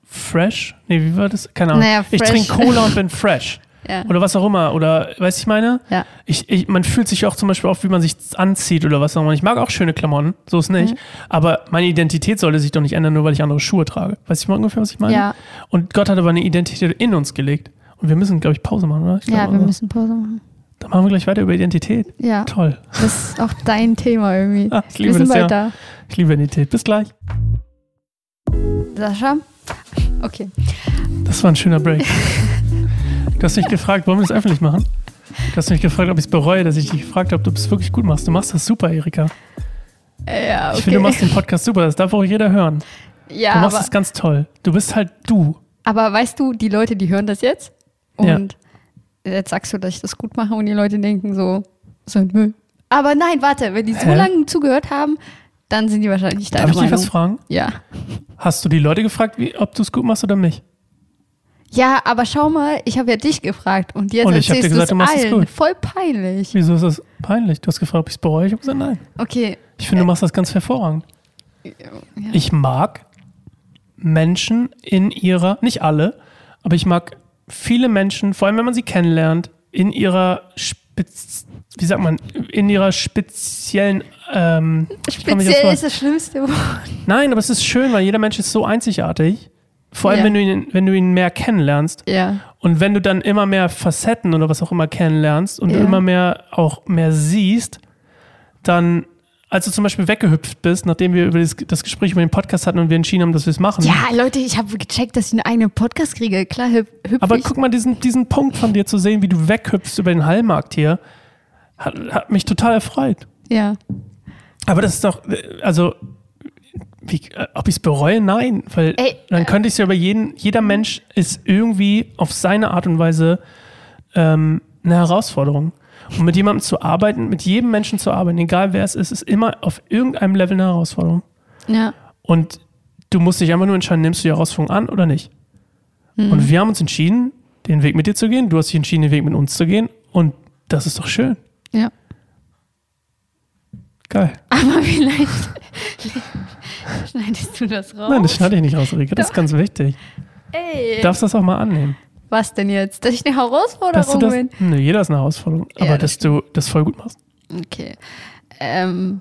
fresh. Nee, wie war das? Keine Ahnung. Naja, ich trinke Cola und bin fresh. Ja. Oder was auch immer. Oder, weißt du, ich meine? Ja. Ich, ich, man fühlt sich auch zum Beispiel auf, wie man sich anzieht oder was auch immer. Ich mag auch schöne Klamotten, so ist nicht. Mhm. Aber meine Identität sollte sich doch nicht ändern, nur weil ich andere Schuhe trage. Weißt du mal ungefähr, was ich meine? Ja. Und Gott hat aber eine Identität in uns gelegt. Und wir müssen, glaube ich, Pause machen, oder? Glaub, Ja, wir also, müssen Pause machen. Dann machen wir gleich weiter über Identität. Ja, Toll. das ist auch dein Thema irgendwie. Ah, ich wir liebe sind das, bald ja. Ich liebe Identität. Bis gleich. da. Sascha? Okay. Das war ein schöner Break. Du hast mich gefragt, wollen wir das öffentlich machen? Du hast mich gefragt, ob ich es bereue, dass ich dich gefragt habe, ob du es wirklich gut machst. Du machst das super, Erika. Ja, okay. Ich finde, du machst den Podcast super. Das darf auch jeder hören. ja, Du machst es ganz toll. Du bist halt du. aber weißt du, die Leute, die hören das jetzt Ja. und jetzt sagst du, dass ich das gut mache und die Leute denken so, so ein Müll. Aber nein, warte, wenn die so Hä? lange zugehört haben, dann sind die wahrscheinlich deine Darf ich dich Meinung. was fragen? Ja. Hast du die Leute gefragt, wie, ob du es gut machst oder mich? Ja, aber schau mal, ich habe ja dich gefragt und jetzt Und ich erzählst gesagt, du es allen. gut. Voll peinlich. Wieso ist das peinlich? Du hast gefragt, ob ich es bereue. Ich habe gesagt, nein. Okay. Ich finde, du machst das ganz hervorragend. Ja. Ich mag Menschen in ihrer, nicht alle, aber ich mag viele Menschen, vor allem wenn man sie kennenlernt, in ihrer Spitz, wie sagt man, in ihrer speziellen, ähm, Speziell ist das schlimmste Wort. nein, aber es ist schön, weil jeder Mensch ist so einzigartig. Vor allem, Ja. wenn, du ihn, wenn du ihn mehr kennenlernst. Ja. Und wenn du dann immer mehr Facetten oder was auch immer kennenlernst und Ja. immer mehr auch mehr siehst, dann, als du zum Beispiel weggehüpft bist, nachdem wir über das, Gespräch über den Podcast hatten und wir entschieden haben, dass wir es machen. Ja, Leute, ich habe gecheckt, dass ich einen eigenen Podcast kriege. Klar, hüp hüpf Aber ich. guck mal, diesen, diesen Punkt von dir zu sehen, wie du weghüpfst über den Hallmarkt hier, hat, hat mich total erfreut. Ja. Aber das ist doch, äh, also, wie, äh, ob ich es bereue? Nein, weil Ey, dann könnte ich es ja über jeden, jeder Mensch ist irgendwie auf seine Art und Weise ähm, eine Herausforderung. Und mit jemandem zu arbeiten, mit jedem Menschen zu arbeiten, egal wer es ist, ist immer auf irgendeinem Level eine Herausforderung. Ja. Und du musst dich einfach nur entscheiden, nimmst du die Herausforderung an oder nicht. Mhm. Und wir haben uns entschieden, den Weg mit dir zu gehen. Du hast dich entschieden, den Weg mit uns zu gehen. Und das ist doch schön. Ja. Geil. Aber vielleicht schneidest du das raus. Nein, das schneide ich nicht raus, Rika. Das ist ganz wichtig. Ey, Du darfst das auch mal annehmen. Was denn jetzt? Dass ich eine Herausforderung das, bin? nee, jeder ist eine Herausforderung. Ja, aber das dass du das voll gut machst. Okay. Ähm,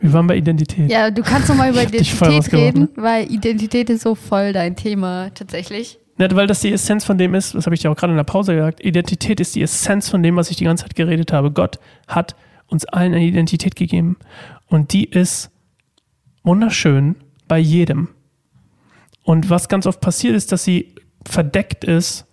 Wir waren bei Identität. ja, du kannst noch mal über Identität reden, weil Identität ist so voll dein Thema tatsächlich. Ja, weil das die Essenz von dem ist, das habe ich dir auch gerade in der Pause gesagt, Identität ist die Essenz von dem, was ich die ganze Zeit geredet habe. Gott hat uns allen eine Identität gegeben. Und die ist wunderschön bei jedem. Und was ganz oft passiert ist, dass sie verdeckt ist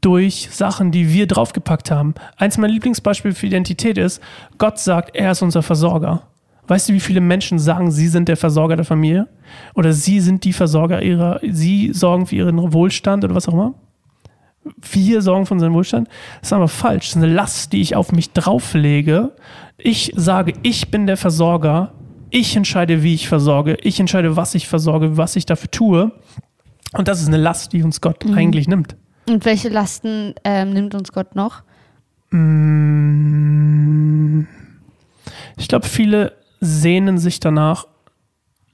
durch Sachen, die wir draufgepackt haben. Eins meiner Lieblingsbeispiele für Identität ist, Gott sagt, er ist unser Versorger. Weißt du, wie viele Menschen sagen, sie sind der Versorger der Familie? Oder sie sind die Versorger ihrer, sie sorgen für ihren Wohlstand oder was auch immer? Wir sorgen für unseren Wohlstand? Das ist aber falsch. Das ist eine Last, die ich auf mich drauflege. Ich sage, ich bin der Versorger. Ich entscheide, wie ich versorge. Ich entscheide, was ich versorge, was ich dafür tue. Und das ist eine Last, die uns Gott eigentlich nimmt. Und welche Lasten ähm, nimmt uns Gott noch? Mm, Ich glaube, viele sehnen sich danach,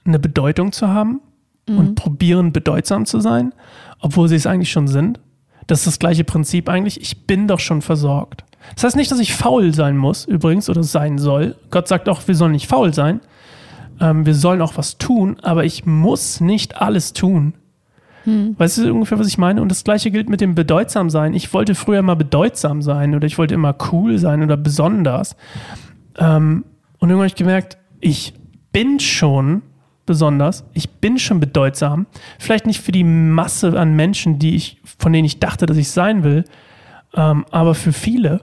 eine Bedeutung zu haben und probieren bedeutsam zu sein, obwohl sie es eigentlich schon sind. Das ist das gleiche Prinzip eigentlich. Ich bin doch schon versorgt. Das heißt nicht, dass ich faul sein muss, übrigens, oder sein soll. Gott sagt auch, wir sollen nicht faul sein. Ähm, wir sollen auch was tun, aber ich muss nicht alles tun. Weißt du ungefähr, was ich meine? Und das gleiche gilt mit dem bedeutsam sein. Ich wollte früher mal bedeutsam sein oder ich wollte immer cool sein oder besonders. Ähm, und irgendwann habe ich gemerkt, ich bin schon besonders, ich bin schon bedeutsam. Vielleicht nicht für die Masse an Menschen, die ich, von denen ich dachte, dass ich sein will, ähm, aber für viele.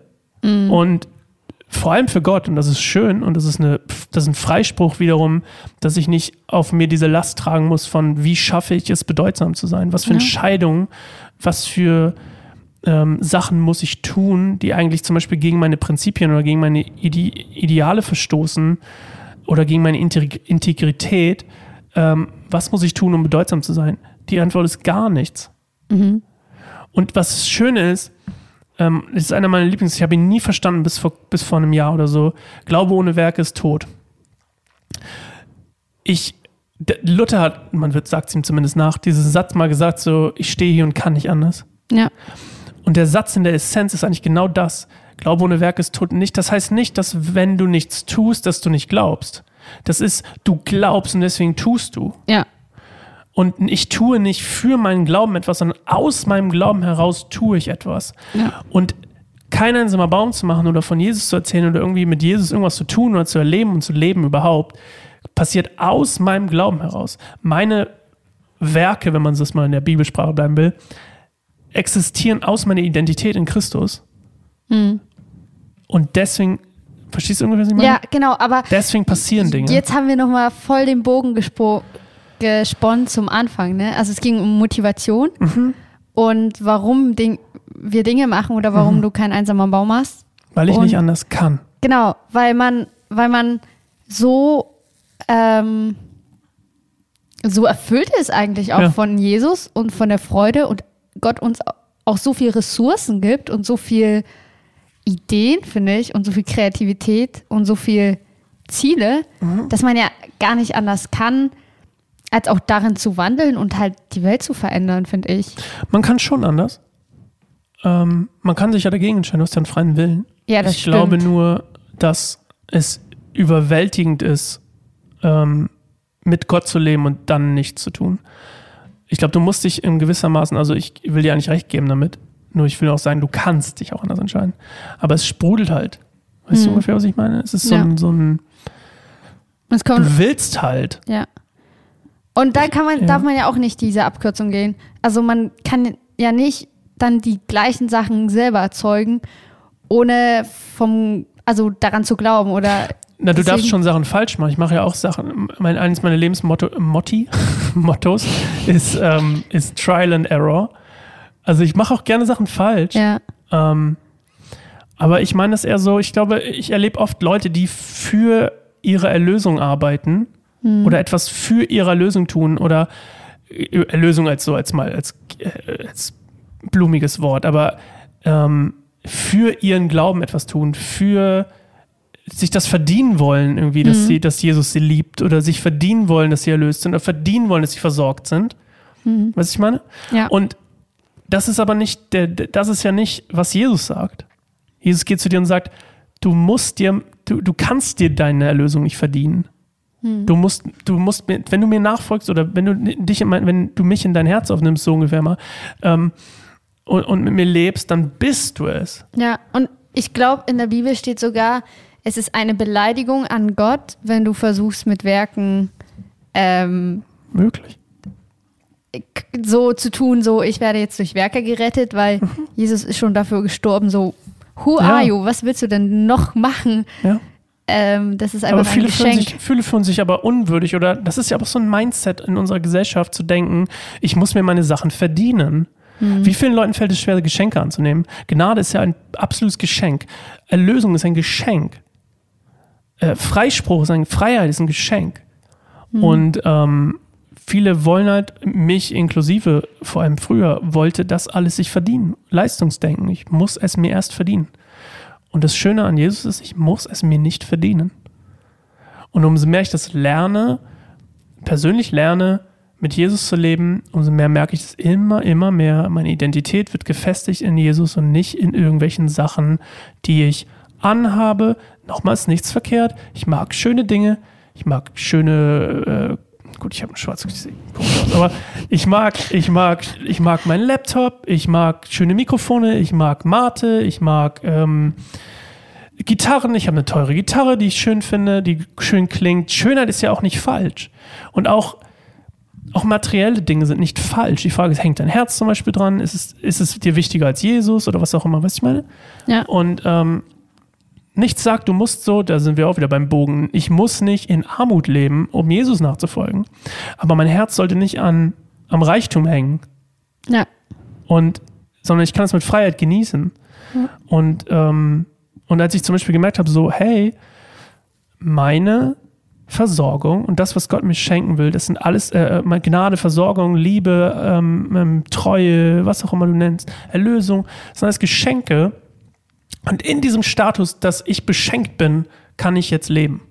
Und vor allem für Gott, und das ist schön, und das ist, eine, das ist ein Freispruch wiederum, dass ich nicht auf mir diese Last tragen muss von, wie schaffe ich es, bedeutsam zu sein? Was für Ja. Entscheidungen, was für ähm, Sachen muss ich tun, die eigentlich zum Beispiel gegen meine Prinzipien oder gegen meine Ide Ideale verstoßen, oder gegen meine Integ- Integrität, ähm, was muss ich tun, um bedeutsam zu sein? Die Antwort ist gar nichts. Und was das Schöne ist, ähm, das ist einer meiner Lieblings, ich habe ihn nie verstanden bis vor, bis vor einem Jahr oder so. Glaube ohne Werke ist tot. Ich, Luther hat, man wird, sagt es ihm zumindest nach, diesen Satz mal gesagt, so, ich stehe hier und kann nicht anders. Ja. Und der Satz in der Essenz ist eigentlich genau das. Glaube ohne Werk ist tot nicht. Das heißt nicht, dass wenn du nichts tust, dass du nicht glaubst. Das ist, du glaubst und deswegen tust du. Ja. Und ich tue nicht für meinen Glauben etwas, sondern aus meinem Glauben heraus tue ich etwas. Ja. Und kein einsamer Baum zu machen oder von Jesus zu erzählen oder irgendwie mit Jesus irgendwas zu tun oder zu erleben und zu leben überhaupt, passiert aus meinem Glauben heraus. Meine Werke, wenn man das mal in der Bibelsprache bleiben will, existieren aus meiner Identität in Christus. Und deswegen, verstehst du irgendwie, was ich meine? Ja, genau, aber Deswegen passieren Dinge. jetzt haben wir nochmal voll den Bogen gespro gesponnen zum Anfang. Ne? Also es ging um Motivation Mhm. und warum Ding wir Dinge machen oder Mhm. warum du kein einsamer Baum hast. weil ich und- nicht anders kann. Genau, weil man, weil man so, ähm, so erfüllt ist eigentlich auch Ja. von Jesus und von der Freude und Gott uns auch so viel Ressourcen gibt und so viel Ideen, finde ich, und so viel Kreativität und so viel Ziele, Mhm. dass man ja gar nicht anders kann, als auch darin zu wandeln und halt die Welt zu verändern, finde ich. Man kann schon anders. Ähm, man kann sich ja dagegen entscheiden, du hast ja einen freien Willen. Ja, das ich glaube stimmt. nur, dass es überwältigend ist, ähm, mit Gott zu leben und dann nichts zu tun. Ich glaube, du musst dich in gewissermaßen, also ich will dir eigentlich recht geben damit, nur ich will auch sagen, du kannst dich auch anders entscheiden. Aber es sprudelt halt. Weißt du Hm. ungefähr, was ich meine? Es ist so, Ja. ein, so ein, Es kommt, du willst halt. Ja. Und da kann man, Ja. darf man ja auch nicht diese Abkürzung gehen. Also man kann ja nicht dann die gleichen Sachen selber erzeugen, ohne vom, also daran zu glauben oder Na, du darfst schon Sachen falsch machen. Ich mache ja auch Sachen. Mein, eines meiner Lebensmotto, Motti, Mottos ist, ähm, ist Trial and Error. Also ich mache auch gerne Sachen falsch. ja. Ähm, aber ich meine das eher so, ich glaube, ich erlebe oft Leute, die für ihre Erlösung arbeiten oder etwas für ihre Erlösung tun oder äh, Erlösung als so, als mal, als, äh, als blumiges Wort, aber ähm, für ihren Glauben etwas tun, für sich das verdienen wollen, irgendwie, dass sie, dass Jesus sie liebt oder sich verdienen wollen, dass sie erlöst sind oder verdienen wollen, dass sie versorgt sind. Was ich meine? Ja. Und das ist aber nicht, der- das ist ja nicht, was Jesus sagt. Jesus geht zu dir und sagt, du musst dir, du, du kannst dir deine Erlösung nicht verdienen. Du musst, du musst mir, wenn du mir nachfolgst oder wenn du dich in mein, wenn du mich in dein Herz aufnimmst, so ungefähr mal, ähm, und, und mit mir lebst, dann bist du es. Ja, und ich glaube, in der Bibel steht sogar, es ist eine Beleidigung an Gott, wenn du versuchst mit Werken ähm, Möglich. so zu tun, so ich werde jetzt durch Werke gerettet, weil Jesus ist schon dafür gestorben, so who Ja. are you? Was willst du denn noch machen? Ja. Ähm, das ist einfach Aber viele ein fühlen, Geschenk. sich, viele fühlen sich aber unwürdig oder das ist ja auch so ein Mindset in unserer Gesellschaft zu denken, ich muss mir meine Sachen verdienen. Wie vielen Leuten fällt es schwer, Geschenke anzunehmen? Gnade ist ja ein absolutes Geschenk. Erlösung ist ein Geschenk. Äh, Freispruch ist ein Freiheit ist ein Geschenk. Und ähm, viele wollen halt, mich inklusive, vor allem früher, wollte das alles sich verdienen. Leistungsdenken. Ich muss es mir erst verdienen. Und das Schöne an Jesus ist, ich muss es mir nicht verdienen. Und umso mehr ich das lerne, persönlich lerne, mit Jesus zu leben, umso mehr merke ich es immer, immer mehr. Meine Identität wird gefestigt in Jesus und nicht in irgendwelchen Sachen, die ich anhabe. Nochmals nichts verkehrt. Ich mag schöne Dinge. Ich mag schöne, äh, gut, ich habe ein schwarzes Gesicht, aber ich mag, ich mag, ich mag meinen Laptop. Ich mag schöne Mikrofone. Ich mag Mate. Ich mag, ähm, Gitarren, ich habe eine teure Gitarre, die ich schön finde, die schön klingt. Schönheit ist ja auch nicht falsch. Und auch, auch materielle Dinge sind nicht falsch. Die Frage ist, hängt dein Herz zum Beispiel dran? Ist es, ist es dir wichtiger als Jesus oder was auch immer, was ich meine? Ja. Und ähm, nichts sagt, du musst so, da sind wir auch wieder beim Bogen, ich muss nicht in Armut leben, um Jesus nachzufolgen. Aber mein Herz sollte nicht an, am Reichtum hängen Ja. und sondern ich kann es mit Freiheit genießen. Und, ähm, und als ich zum Beispiel gemerkt habe, so, hey, meine Versorgung und das, was Gott mir schenken will, das sind alles äh, äh Gnade, Versorgung, Liebe, ähm, ähm, Treue, was auch immer du nennst, Erlösung, das sind alles Geschenke. Und in diesem Status, dass ich beschenkt bin, kann ich jetzt leben.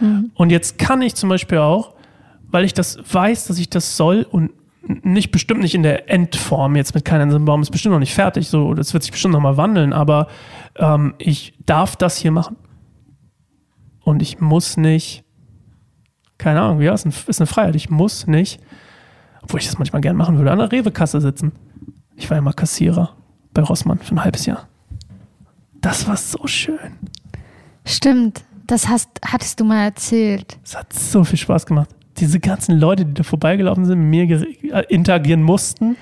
Mhm. Und jetzt kann ich zum Beispiel auch, weil ich das weiß, dass ich das soll und nicht bestimmt nicht in der Endform jetzt mit keinem Baum ist bestimmt noch nicht fertig, so das wird sich bestimmt noch mal wandeln, aber ähm, ich darf das hier machen und ich muss nicht keine Ahnung, ja, ist, ein, ist eine Freiheit. Ich muss nicht, obwohl ich das manchmal gern machen würde, an der Rewe-Kasse sitzen. Ich war ja mal Kassierer bei Rossmann für ein halbes Jahr. Das war so schön. Stimmt, das hast, hattest du mal erzählt. Es hat so viel Spaß gemacht. Diese ganzen Leute, die da vorbeigelaufen sind, mit mir äh, interagieren mussten.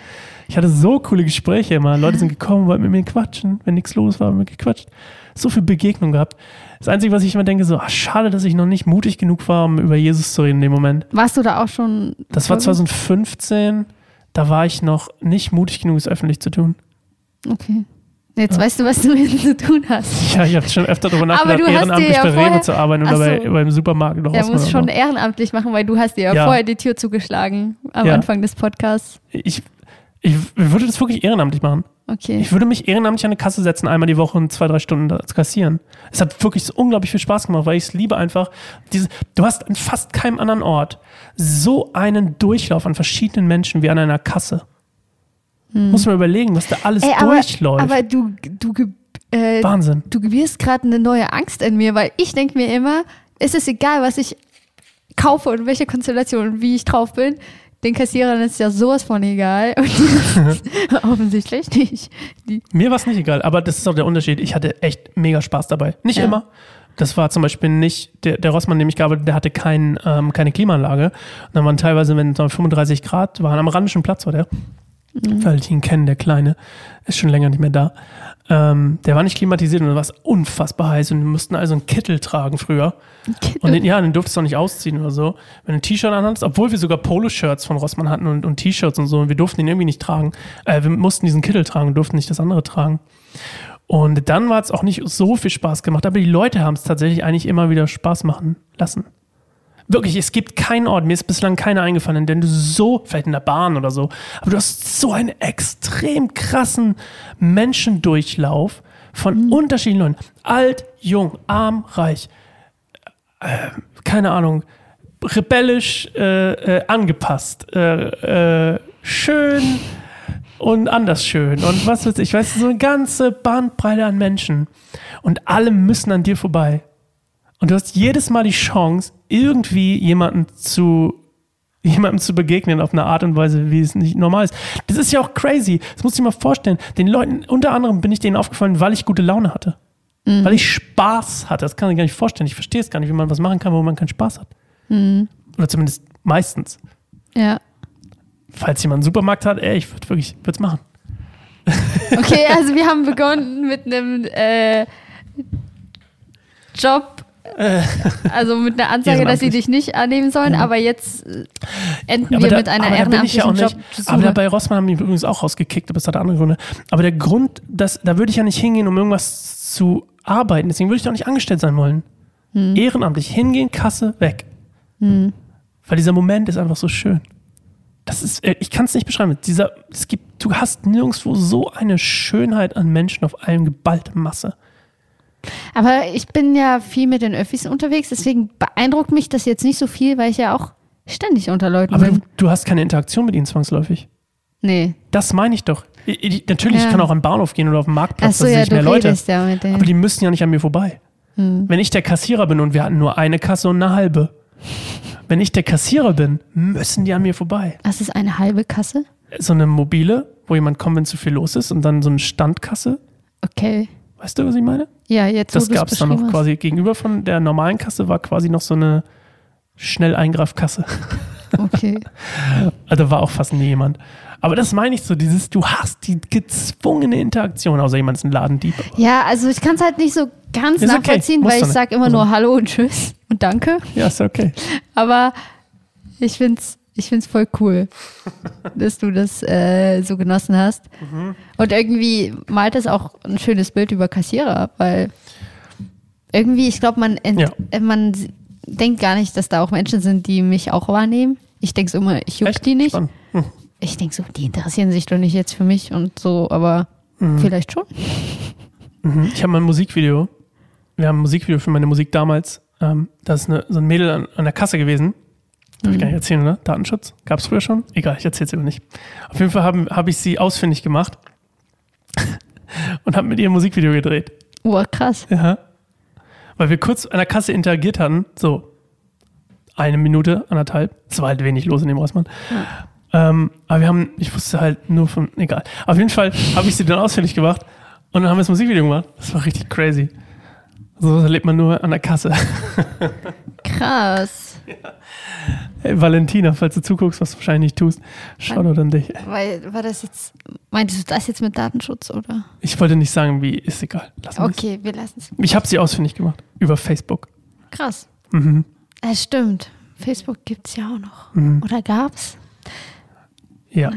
Ich hatte so coole Gespräche immer. Leute sind gekommen, wollten mit mir quatschen. Wenn nichts los war, haben wir gequatscht. So viel Begegnung gehabt. Das Einzige, was ich immer denke, so, ach, schade, dass ich noch nicht mutig genug war, um über Jesus zu reden in dem Moment. Warst du da auch schon? Das war 2015. Da war ich noch nicht mutig genug, es öffentlich zu tun. Okay. Jetzt ja. weißt du, was du mit zu tun hast. Ja, ich habe schon öfter darüber nachgedacht, ehrenamtlich ja bei Rewe zu arbeiten oder bei, beim Supermarkt. Noch ja, muss schon ehrenamtlich machen, weil du hast dir ja, ja. vorher die Tür zugeschlagen am Anfang des Podcasts. Ich, ich würde das wirklich ehrenamtlich machen. Okay. Ich würde mich ehrenamtlich an eine Kasse setzen, einmal die Woche und zwei, drei Stunden zu kassieren. Es hat wirklich so unglaublich viel Spaß gemacht, weil ich es liebe einfach. Diese, du hast an fast keinem anderen Ort so einen Durchlauf an verschiedenen Menschen wie an einer Kasse. Hm. Muss man überlegen, was da alles Ey, aber, durchläuft. Aber du, du, äh, Wahnsinn. Du gebierst gerade eine neue Angst in mir, weil ich denke mir immer, es ist egal, was ich kaufe und welche Konstellation und wie ich drauf bin den Kassierern ist ja sowas von egal. offensichtlich nicht. Die Mir war es nicht egal, aber das ist auch der Unterschied. Ich hatte echt mega Spaß dabei. Nicht ja. immer. Das war zum Beispiel nicht, der, der Rossmann, dem ich gearbeitet der hatte kein, ähm, keine Klimaanlage. Und dann waren teilweise, wenn es 35 Grad waren, am Randischen Platz war der. Mhm. Weil ich ihn kenne, der Kleine. Ist schon länger nicht mehr da. Ähm, der war nicht klimatisiert und war es unfassbar heiß und wir mussten also einen Kittel tragen früher. Kittel. Und den, ja, den durftest du auch nicht ausziehen oder so. Wenn du ein T-Shirt anhattest, obwohl wir sogar Poloshirts von Rossmann hatten und, und T-Shirts und so, und wir durften den irgendwie nicht tragen. Äh, wir mussten diesen Kittel tragen und durften nicht das andere tragen. Und dann war es auch nicht so viel Spaß gemacht, aber die Leute haben es tatsächlich eigentlich immer wieder Spaß machen lassen. Wirklich, es gibt keinen Ort, mir ist bislang keiner eingefallen, in dem du so, vielleicht in der Bahn oder so, aber du hast so einen extrem krassen Menschendurchlauf von mhm. unterschiedlichen Leuten. Alt, jung, arm, reich. Äh, keine Ahnung. Rebellisch, äh, äh, angepasst. Äh, äh, schön und anders schön. Und was weiß ich, weißt du, so eine ganze Bandbreite an Menschen. Und alle müssen an dir vorbei. Und du hast jedes Mal die Chance, irgendwie jemanden zu jemandem zu begegnen auf eine Art und Weise, wie es nicht normal ist. Das ist ja auch crazy. Das muss ich mal vorstellen. Den Leuten, unter anderem bin ich denen aufgefallen, weil ich gute Laune hatte. Mhm. Weil ich Spaß hatte. Das kann ich gar nicht vorstellen. Ich verstehe es gar nicht, wie man was machen kann, wo man keinen Spaß hat. Mhm. Oder zumindest meistens. Ja. Falls jemand einen Supermarkt hat, ey, ich würde wirklich, würde es machen. Okay, also wir haben begonnen mit einem äh, Job also mit einer Ansage, dass sie dich nicht annehmen sollen, ja. aber jetzt äh, enden ja, wir da, mit einer ehrenamtlichen ja Job. Aber bei Rossmann haben die übrigens auch rausgekickt, aber es hat andere Gründe. Aber der Grund, dass, da würde ich ja nicht hingehen, um irgendwas zu arbeiten. Deswegen würde ich doch nicht angestellt sein wollen. Hm. Ehrenamtlich hingehen, Kasse, weg. Hm. Weil dieser Moment ist einfach so schön. Das ist, äh, ich kann es nicht beschreiben. Dieser, es gibt, du hast nirgendwo so eine Schönheit an Menschen auf allem geballte Masse. Aber ich bin ja viel mit den Öffis unterwegs, deswegen beeindruckt mich das jetzt nicht so viel, weil ich ja auch ständig unter Leuten Aber bin. Aber du, hast keine Interaktion mit ihnen zwangsläufig. Nee. Das meine ich doch. Ich, ich, natürlich, ja. ich kann auch am Bahnhof gehen oder auf dem Marktplatz, so, da ja, sehe mehr Leute. Ja aber die müssen ja nicht an mir vorbei. Hm. Wenn ich der Kassierer bin und wir hatten nur eine Kasse und eine halbe, wenn ich der Kassierer bin, müssen die an mir vorbei. Was ist eine halbe Kasse? So eine mobile, wo jemand kommt, wenn zu viel los ist und dann so eine Standkasse. Okay. Weißt du, was ich meine? Ja, jetzt. Das gab es dann noch quasi gegenüber von der normalen Kasse war quasi noch so eine Schnelleingreifkasse. Okay. also war auch fast nie jemand. Aber das meine ich so, dieses, du hast die gezwungene Interaktion, außer jemand ist ein Ladendieb. Ja, also ich kann es halt nicht so ganz ist nachvollziehen, okay. weil ich sage immer also. nur Hallo und Tschüss und Danke. Ja, ist okay. Aber ich finde es ich finde es voll cool, dass du das äh, so genossen hast. Mhm. Und irgendwie malt es auch ein schönes Bild über Kassierer, weil irgendwie, ich glaube, man, ja. man denke gar nicht, dass da auch Menschen sind, die mich auch wahrnehmen. Ich denke so immer, ich juck Echt? die nicht. Hm. Ich denke so, die interessieren sich doch nicht jetzt für mich und so, aber vielleicht schon. Mhm. Ich habe mal ein Musikvideo. Wir haben ein Musikvideo für meine Musik damals. Ähm, da ist eine, so ein Mädel an, an der Kasse gewesen. Darf ich gar nicht erzählen, oder? Datenschutz? Gab es früher schon? Egal, ich erzähle es immer nicht. Auf jeden Fall habe hab ich sie ausfindig gemacht und habe mit ihr ein Musikvideo gedreht. Boah, krass. Ja. Weil wir kurz an der Kasse interagiert hatten, so eine Minute, anderthalb. Es war halt wenig los in dem Rossmann. Ähm, aber wir haben, ich wusste halt nur von, egal. Auf jeden Fall habe ich sie dann ausfindig gemacht und dann haben wir das Musikvideo gemacht. Das war richtig crazy. So erlebt man nur an der Kasse. Krass. Hey, Valentina, falls du zuguckst, was du wahrscheinlich nicht tust, schau doch an dich. Weil, war das jetzt, meintest du das jetzt mit Datenschutz oder? Ich wollte nicht sagen, wie, ist egal. Lassen wir's. Okay, wir lassen es. Ich habe sie ausfindig gemacht. Über Facebook. Krass. Mhm. Es stimmt. Facebook gibt es ja auch noch. Mhm. Oder gab's? Ja.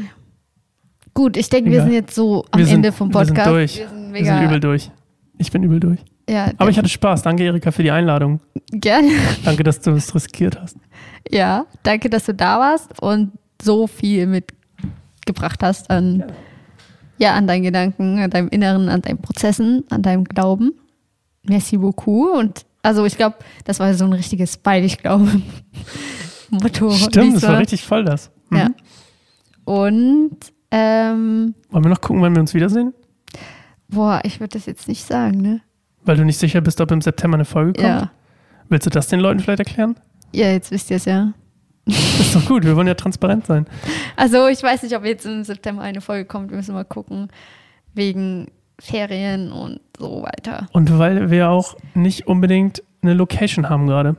Gut, ich denke, wir sind jetzt so am Wir sind- Ende vom wir sind Podcast. durch. Wir sind Wir sind übel durch. Ich bin übel durch. Ja, Aber ich hatte Spaß. Danke, Erika, für die Einladung. gerne. Danke, dass du es riskiert hast. Ja, danke, dass du da warst und so viel mitgebracht hast an, ja, an deinen Gedanken, an deinem Inneren, an deinen Prozessen, an deinem Glauben. Merci beaucoup. Und also ich glaube, das war so ein richtiges Weil ich glaube. Motto. Stimmt, das war richtig voll das. Mhm. Ja. Und ähm, Wollen wir noch gucken, wann wir uns wiedersehen? boah, ich würde das jetzt nicht sagen, ne? Weil du nicht sicher bist, ob im September eine Folge kommt. Ja. Willst du das den Leuten vielleicht erklären? Ja, jetzt wisst ihr es ja. Das ist doch gut, wir wollen ja transparent sein. Also ich weiß nicht, ob jetzt im September eine Folge kommt. Wir müssen mal gucken. Wegen Ferien und so weiter. Und weil wir auch nicht unbedingt eine Location haben gerade.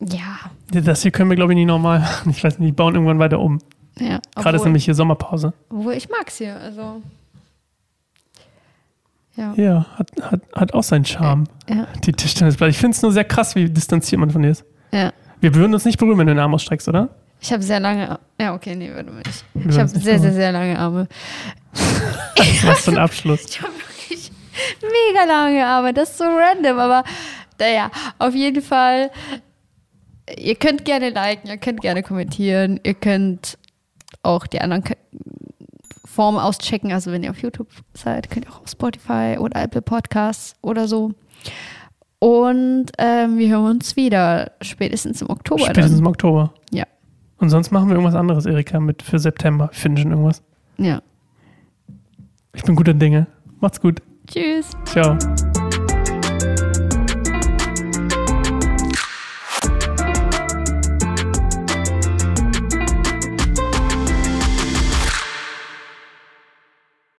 Ja. Das hier können wir, glaube ich, nicht normal machen. Ich weiß nicht, die bauen irgendwann weiter um. ja. Gerade ist nämlich hier Sommerpause. Obwohl ich mag's hier, also. Ja. Ja, hat, hat, hat auch seinen Charme. Ja. Die Tischtennisplatte. Ich finde es nur sehr krass, wie distanziert man von dir ist. ja. Wir würden uns nicht berühren, wenn du den Arm ausstreckst, oder? Ich habe sehr lange. Ja, okay, nee, würde nicht. Wir Ich habe sehr, sehr, sehr lange Arme. Was für ein Abschluss. Ich habe wirklich mega lange Arme. Das ist so random, aber naja, auf jeden Fall. Ihr könnt gerne liken, ihr könnt gerne kommentieren, ihr könnt auch die anderen Formen auschecken. Also wenn ihr auf YouTube seid, könnt ihr auch auf Spotify oder Apple Podcasts oder so. Und ähm, wir hören uns wieder spätestens im Oktober. Spätestens im Dann. Oktober. Ja. Und sonst machen wir irgendwas anderes, Erika, mit für September. Wir finden schon irgendwas. Ja. Ich bin guter Dinge. Macht's gut. Tschüss. Ciao.